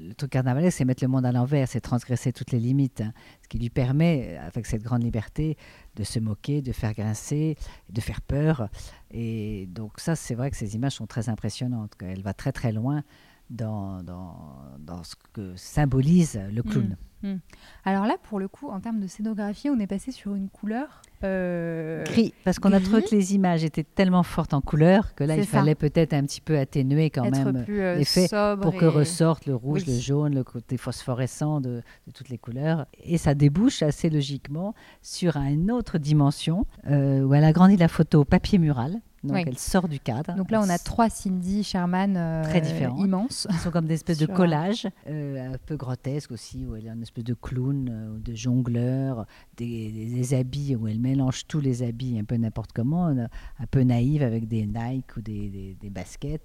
le, truc carnavalesque, c'est mettre le monde à l'envers, c'est transgresser toutes les limites, hein. ce qui lui permet, avec cette grande liberté, de se moquer, de faire grincer, de faire peur. Et donc ça, c'est vrai que ces images sont très impressionnantes. Elle va très très loin dans, dans, dans ce que symbolise le clown. Hmm. Alors là, pour le coup, en termes de scénographie, on est passé sur une couleur euh, gris, parce qu'on a trouvé que les images étaient tellement fortes en couleur que là, il ça. fallait peut-être un petit peu atténuer quand être même euh, l'effet pour que et- ressorte le rouge, Oui. le jaune, le côté phosphorescent de, de toutes les couleurs. Et ça débouche assez logiquement sur une autre dimension euh, où elle a grandi la photo papier mural. Donc Oui. elle sort du cadre. Donc là, on a trois Cindy Sherman euh, Très différentes. immenses. Ils sont comme des espèces de collages, euh, un peu grotesques aussi, où elle est une espèce de clown, euh, de jongleur, des, des- des habits où elle mélange tous les habits un peu n'importe comment, euh, un peu naïve avec des Nike ou des, baskets,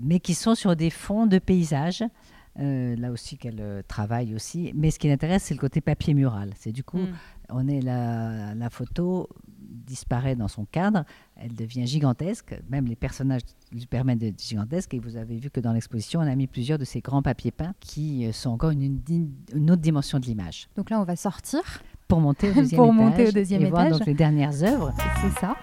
mais qui sont sur des fonds de paysages. euh, là aussi qu'elle euh, travaille aussi. Mais ce qui l'intéresse, c'est le côté papier mural. C'est du coup, Mm. on est la, la photo disparaît dans son cadre, elle devient gigantesque, même les personnages lui permettent d'être gigantesques, et vous avez vu que dans l'exposition, on a mis plusieurs de ces grands papiers peints qui euh, sont encore une, une- une autre dimension de l'image. Donc là, on va sortir. Pour monter au deuxième Pour étage, monter au deuxième et voir donc les dernières œuvres. C'est ça.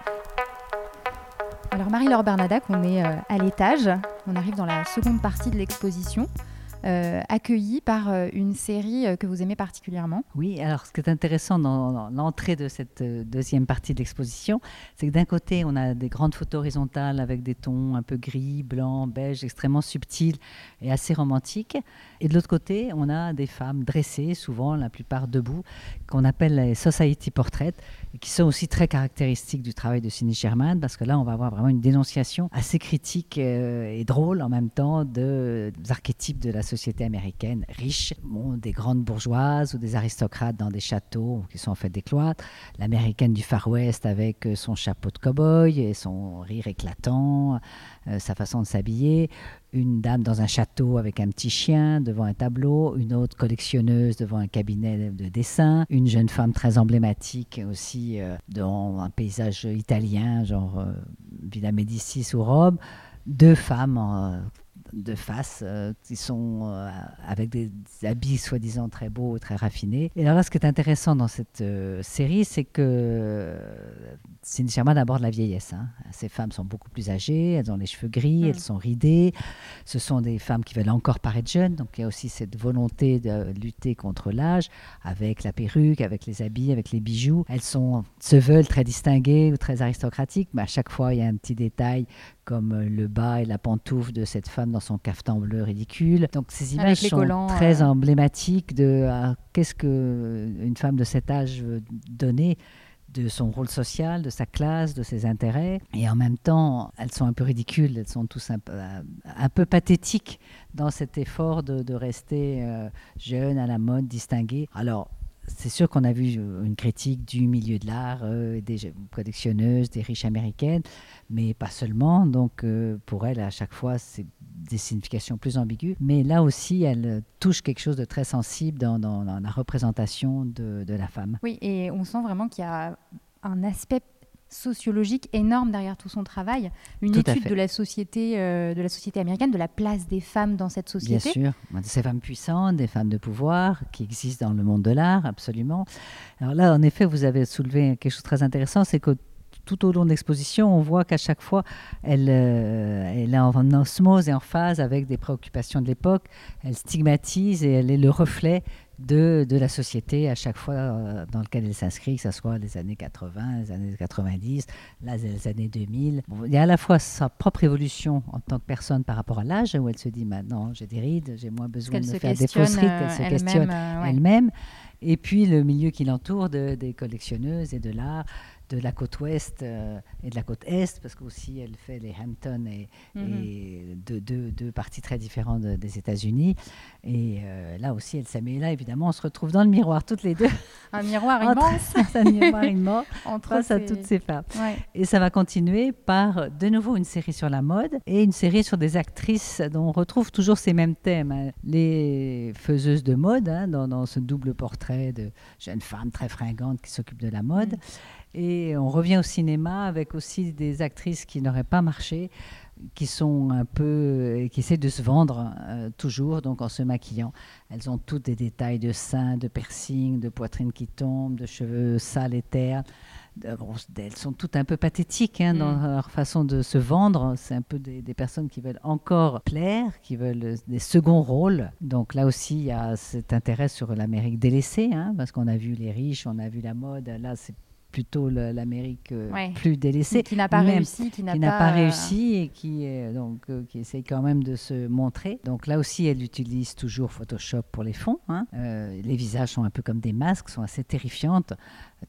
Alors Marie-Laure Bernadac, on est euh, à l'étage. On arrive dans la seconde partie de l'exposition, euh, accueillie par euh, une série euh, que vous aimez particulièrement. Oui, alors ce qui est intéressant dans, l'entrée de cette euh, deuxième partie de l'exposition, c'est que d'un côté, on a des grandes photos horizontales avec des tons un peu gris, blanc, beige, extrêmement subtils et assez romantiques. Et de l'autre côté, on a des femmes dressées, souvent la plupart debout, qu'on appelle les society portraits, qui sont aussi très caractéristiques du travail de Cindy Sherman, parce que là, on va avoir vraiment une dénonciation assez critique et drôle en même temps de, des archétypes de la société américaine riche, des grandes bourgeoises ou des aristocrates dans des châteaux qui sont en fait des cloîtres, l'américaine du Far West avec euh, son chapeau de cow-boy et son rire éclatant, euh, sa façon de s'habiller, une dame dans un château avec un petit chien devant un tableau, une autre collectionneuse devant un cabinet de dessin, une jeune femme très emblématique aussi euh, dans un paysage italien, genre Villa Médicis ou Rome, deux femmes de face euh, qui sont euh, avec des habits soi-disant très beaux, très raffinés. Et alors là, ce qui est intéressant dans cette euh, série, c'est que Cindy Sherman aborde la vieillesse. hein. Ces femmes sont beaucoup plus âgées, elles ont les cheveux gris, Mm. elles sont ridées. Ce sont des femmes qui veulent encore paraître jeunes, donc il y a aussi cette volonté de lutter contre l'âge avec la perruque, avec les habits, avec les bijoux. Elles sont, se veulent très distinguées ou très aristocratiques, mais à chaque fois il y a un petit détail comme euh, le bas et la pantoufle de cette femme dans son caftan bleu ridicule. Donc ces images sont collants, très euh. emblématiques de ah, qu'est-ce que une femme de cet âge veut donner de son rôle social, de sa classe, de ses intérêts. Et en même temps, elles sont un peu ridicules, elles sont tous un peu, un peu pathétiques dans cet effort de, de rester euh, jeune, à la mode, distinguée. Alors, c'est sûr qu'on a vu euh, une critique du milieu de l'art, euh, des collectionneuses, des riches américaines, mais pas seulement. Donc, euh, pour elles, à chaque fois, c'est des significations plus ambiguës. Mais là aussi, elle touche quelque chose de très sensible dans la représentation de, de la femme. Oui, et on sent vraiment qu'il y a un aspect sociologique énorme derrière tout son travail, une Tout étude de la société, euh, de la société américaine, de la place des femmes dans cette Bien société. sûr, ces femmes puissantes, des femmes de pouvoir qui existent dans le monde de l'art, absolument. Alors là, en effet, vous avez soulevé quelque chose de très intéressant, c'est que tout au long de l'exposition, on voit qu'à chaque fois, elle, euh, elle est en osmose et en phase avec des préoccupations de l'époque. Elle stigmatise et elle est le reflet de, de la société à chaque fois euh, dans lequel elle s'inscrit, que ce soit les années 80, les années 90, là, les années 2000. Bon, il y a à la fois sa propre évolution en tant que personne par rapport à l'âge, où elle se dit maintenant j'ai des rides, j'ai moins besoin de me faire des fausses rides, euh, qu'elle se elle-même. questionne euh, ouais. elle-même, et puis le milieu qui l'entoure de- des collectionneuses et de l'art, de la côte ouest euh, et de la côte est, parce qu'aussi elle fait les Hamptons et, Mhm. et deux, deux- deux parties très différentes de- des États-Unis. Et euh, là aussi, elle s'amène là, évidemment, on se retrouve dans le miroir toutes les deux, Un miroir Entre- immense un miroir immense, entre face à ces- toutes ces femmes. Ouais. Et ça va continuer par de nouveau une série sur la mode et une série sur des actrices dont on retrouve toujours ces mêmes thèmes. hein. Les faiseuses de mode, hein, dans, dans ce double portrait de jeunes femmes très fringantes qui s'occupent de la mode. Et on revient au cinéma avec aussi des actrices qui n'auraient pas marché, qui sont un peu, qui essaient de se vendre euh, toujours, donc en se maquillant. Elles ont toutes des détails de seins, de piercing, de poitrine qui tombe, de cheveux sales et ternes elles sont toutes un peu pathétiques hein, dans mm. leur façon de se vendre. C'est un peu des, personnes qui veulent encore plaire, qui veulent des seconds rôles. Donc là aussi, il y a cet intérêt sur l'Amérique délaissée, hein, parce qu'on a vu les riches, on a vu la mode. Là, c'est plutôt l'Amérique euh, plus délaissée. Qui n'a pas réussi. Qui n'a pas, réussi et qui, donc, euh, qui essaye quand même de se montrer. Donc là aussi, elle utilise toujours Photoshop pour les fonds. Hein. Euh, les visages sont un peu comme des masques, sont assez terrifiantes,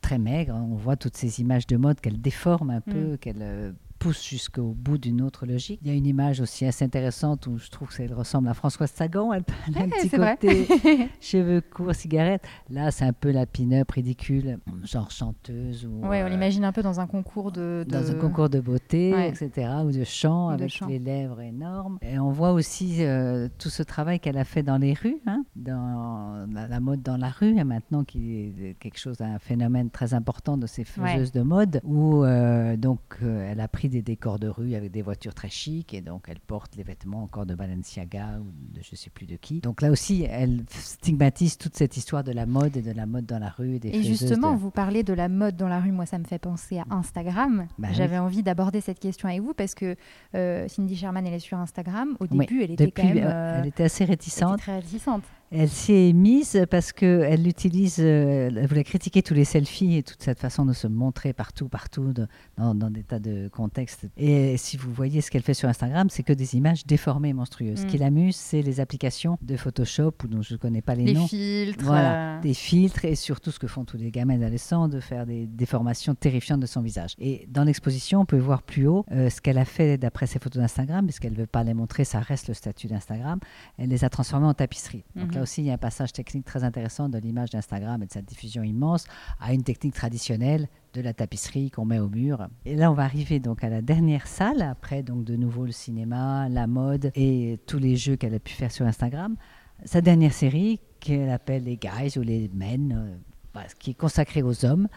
très maigres. On voit toutes ces images de mode qu'elle déforme un peu, mm. qu'elle pousse jusqu'au bout d'une autre logique. Il y a une image aussi assez intéressante où je trouve qu'elle ressemble à Françoise Sagan. Elle, a un petit côté cheveux courts, cigarette. Là, c'est un peu la pin-up ridicule, genre chanteuse. Oui, on euh, l'imagine un peu dans un concours de, Dans un concours de beauté, etc., ou de chant, avec les lèvres énormes. Et on voit aussi euh, tout ce travail qu'elle a fait dans les rues, hein, dans la, mode dans la rue, hein, maintenant qui est quelque chose, un phénomène très important de ces faiseuses de mode, où euh, donc elle a pris des décors de rue avec des voitures très chics et donc elle porte les vêtements encore de Balenciaga ou de je sais plus de qui. Donc là aussi, elle stigmatise toute cette histoire de la mode et de la mode dans la rue. Et, des et justement, vous parlez de la mode dans la rue, moi ça me fait penser à Instagram. Bah J'avais envie d'aborder cette question avec vous parce que euh, Cindy Sherman, elle est sur Instagram. Au début, elle était quand même... Euh, elle était assez réticente. très réticente. Elle s'est mise parce qu'elle utilise, euh, elle voulait critiquer tous les selfies et toute cette façon de se montrer partout, partout, dans, des tas de contextes. Et si vous voyez ce qu'elle fait sur Instagram, c'est que des images déformées, monstrueuses. Ce qui mm. l'amuse, c'est les applications de Photoshop, ou dont je ne connais pas les, noms. Des filtres. Voilà, euh. des filtres et surtout ce que font tous les gamins adolescents, de faire des déformations terrifiantes de son visage. Et dans l'exposition, on peut voir plus haut euh, ce qu'elle a fait d'après ses photos d'Instagram, puisqu'elle ne veut pas les montrer, ça reste le statut d'Instagram. Elle les a transformées en tapisserie. Donc là aussi, il y a un passage technique très intéressant de l'image d'Instagram et de sa diffusion immense à une technique traditionnelle de la tapisserie qu'on met au mur. Et là, on va arriver donc à la dernière salle, après donc de nouveau le cinéma, la mode et tous les jeux qu'elle a pu faire sur Instagram. Sa dernière série, qu'elle appelle les Guys ou les Men, euh, qui est consacrée aux hommes,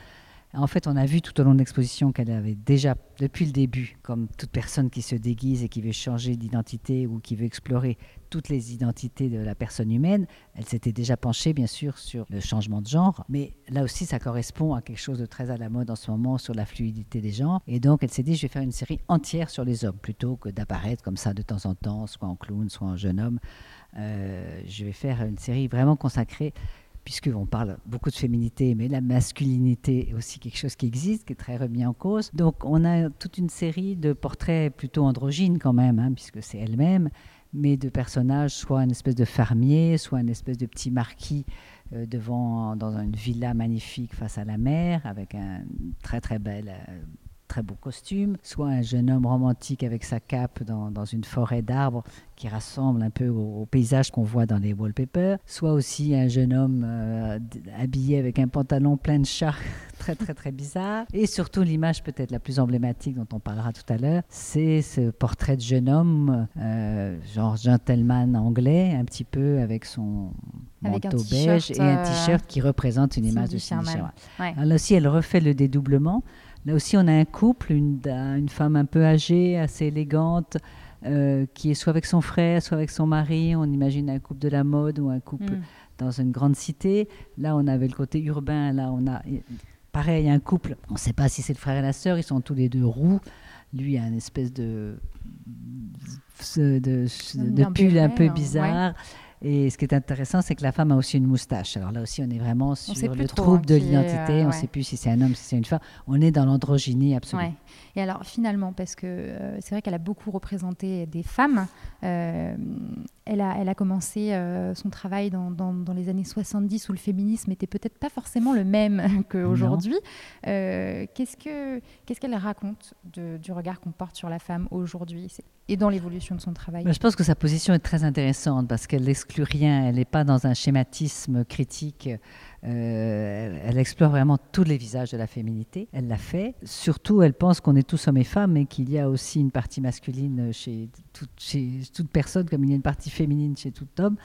en fait, on a vu tout au long de l'exposition qu'elle avait déjà, depuis le début, comme toute personne qui se déguise et qui veut changer d'identité ou qui veut explorer toutes les identités de la personne humaine, elle s'était déjà penchée, bien sûr, sur le changement de genre. Mais là aussi, ça correspond à quelque chose de très à la mode en ce moment sur la fluidité des genres. Et donc, elle s'est dit, je vais faire une série entière sur les hommes, plutôt que d'apparaître comme ça de temps en temps, soit en clown, soit en jeune homme. Euh, je vais faire une série vraiment consacrée puisqu'on parle beaucoup de féminité, mais la masculinité est aussi quelque chose qui existe, qui est très remis en cause. Donc on a toute une série de portraits plutôt androgynes quand même, hein, puisque c'est elle-même, mais de personnages, soit une espèce de fermier, soit une espèce de petit marquis euh, devant, dans une villa magnifique face à la mer, avec un très très bel euh, très beau costume, soit un jeune homme romantique avec sa cape dans, dans une forêt d'arbres qui rassemble un peu au, paysage qu'on voit dans les wallpapers, soit aussi un jeune homme euh, habillé avec un pantalon plein de chats très très très bizarre. Et surtout l'image peut-être la plus emblématique dont on parlera tout à l'heure, c'est ce portrait de jeune homme, euh, genre gentleman anglais, un petit peu avec son manteau beige et un euh, t-shirt qui représente une image de Cindy Sherman. Aussi, elle refait le dédoublement. Là aussi, on a un couple, une, une femme un peu âgée, assez élégante, euh, qui est soit avec son frère, soit avec son mari. On imagine un couple de la mode ou un couple mm. dans une grande cité. Là, on avait le côté urbain. Là, on a pareil, un couple. On ne sait pas si c'est le frère et la sœur. Ils sont tous les deux roux. Lui a une espèce de de, de, pull un peu bizarre. Et ce qui est intéressant, c'est que la femme a aussi une moustache. Alors là aussi, on est vraiment sur le trouble de l'identité. on ne sait plus si c'est un homme, si c'est une femme. On est dans l'androgynie absolue. Et alors finalement, parce que euh, c'est vrai qu'elle a beaucoup représenté des femmes, euh, elle, a, elle a commencé euh, son travail dans, dans, les années 70 où le féminisme n'était peut-être pas forcément le même qu'aujourd'hui. qu'est-ce qu'elle raconte du regard qu'on porte sur la femme aujourd'hui et dans l'évolution de son travail? Je pense que sa position est très intéressante parce qu'elle n'exclut rien, elle n'est pas dans un schématisme critique. Euh, elle explore vraiment tous les visages de la féminité. Elle l'a fait. Surtout, elle pense qu'on est tous hommes et femmes et qu'il y a aussi une partie masculine chez chez toute personne, comme il y a une partie féminine chez tout homme.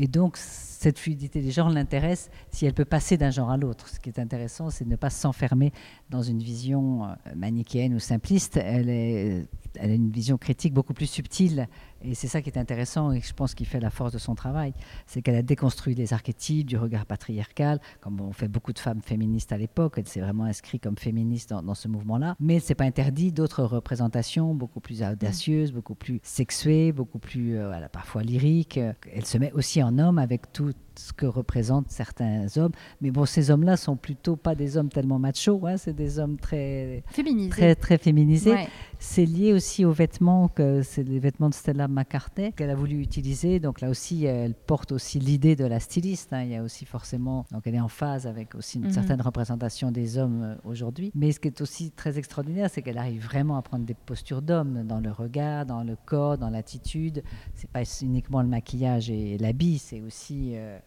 Et donc, cette fluidité des genres l'intéresse si elle peut passer d'un genre à l'autre. Ce qui est intéressant, c'est de ne pas s'enfermer dans une vision euh, manichéenne ou simpliste. Elle, est, elle a une vision critique beaucoup plus subtile. Et c'est ça qui est intéressant et je pense qui fait la force de son travail. C'est qu'elle a déconstruit les archétypes du regard patriarcal, comme on fait beaucoup de femmes féministes à l'époque. Elle s'est vraiment inscrite comme féministe dans, ce mouvement-là. Mais elle s'est pas interdit d'autres représentations beaucoup plus audacieuses, beaucoup plus sexuées, beaucoup plus euh, parfois lyriques. Elle se met aussi en homme avec tout ce que représentent certains hommes. Mais bon, ces hommes-là sont plutôt pas des hommes tellement machos, hein, c'est des hommes très féminisés. Très, très féminisés. C'est lié aussi aux vêtements, que c'est les vêtements de Stella McCartney qu'elle a voulu utiliser. Donc là aussi, elle porte aussi l'idée de la styliste. Hein. Il y a aussi forcément, donc elle est en phase avec aussi une mhm. certaine représentation des hommes euh, aujourd'hui. Mais ce qui est aussi très extraordinaire, c'est qu'elle arrive vraiment à prendre des postures d'homme dans le regard, dans le corps, dans l'attitude. C'est pas uniquement le maquillage et l'habit, c'est aussi euh,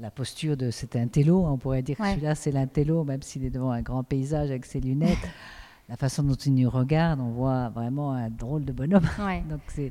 la posture de c'est un télo, on pourrait dire que celui-là c'est l'intello, même s'il est devant un grand paysage avec ses lunettes. la façon dont il nous regarde, on voit vraiment un drôle de bonhomme. Donc c'est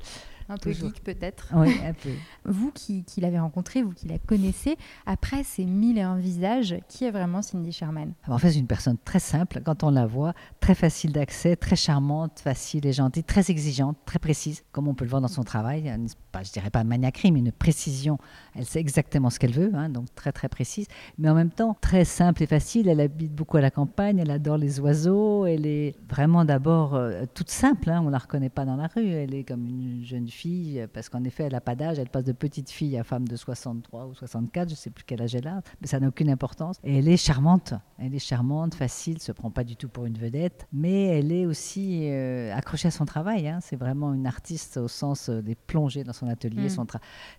un peu geek peut-être. Oui, un peu. vous qui, l'avez rencontré, vous qui la connaissez, après ces mille et un visages, qui est vraiment Cindy Sherman? En fait, c'est une personne très simple quand on la voit, très facile d'accès, très charmante, facile et gentille, très exigeante, très précise, comme on peut le voir dans son travail. Pas, je dirais pas maniaquerie, mais une précision. Elle sait exactement ce qu'elle veut, hein, donc très très précise, mais en même temps très simple et facile. Elle habite beaucoup à la campagne, elle adore les oiseaux, elle est vraiment d'abord euh, toute simple. Hein, on la reconnaît pas dans la rue. Elle est comme une jeune fille fille, parce qu'en effet, elle n'a pas d'âge, elle passe de petite fille à femme de 63 ou 64, je ne sais plus quel âge elle a, mais ça n'a aucune importance. Et elle est charmante, elle est charmante, facile, se prend pas du tout pour une vedette, mais elle est aussi euh, accrochée à son travail. Hein. C'est vraiment une artiste au sens euh, des plongées dans son atelier. Mm. Son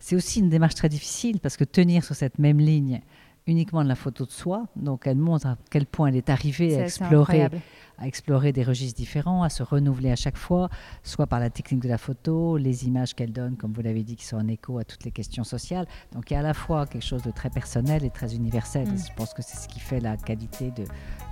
C'est aussi une démarche très difficile parce que tenir sur cette même ligne uniquement de la photo de soi, donc elle montre à quel point elle est arrivée à explorer à explorer des registres différents, à se renouveler à chaque fois, soit par la technique de la photo, les images qu'elle donne, comme vous l'avez dit, qui sont en écho à toutes les questions sociales. Donc il y a à la fois quelque chose de très personnel et très universel. Mm. je pense que c'est ce qui fait la qualité de,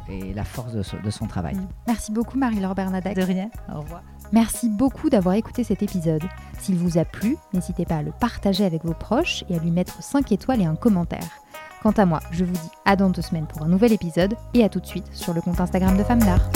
et la force de, son travail. Mm. Merci beaucoup Marie-Laure Bernadac. De rien, au revoir. Merci beaucoup d'avoir écouté cet épisode. S'il vous a plu, n'hésitez pas à le partager avec vos proches et à lui mettre 5 étoiles et un commentaire. Quant à moi, je vous dis à dans deux semaines pour un nouvel épisode et à tout de suite sur le compte Instagram de Femmes d'Art.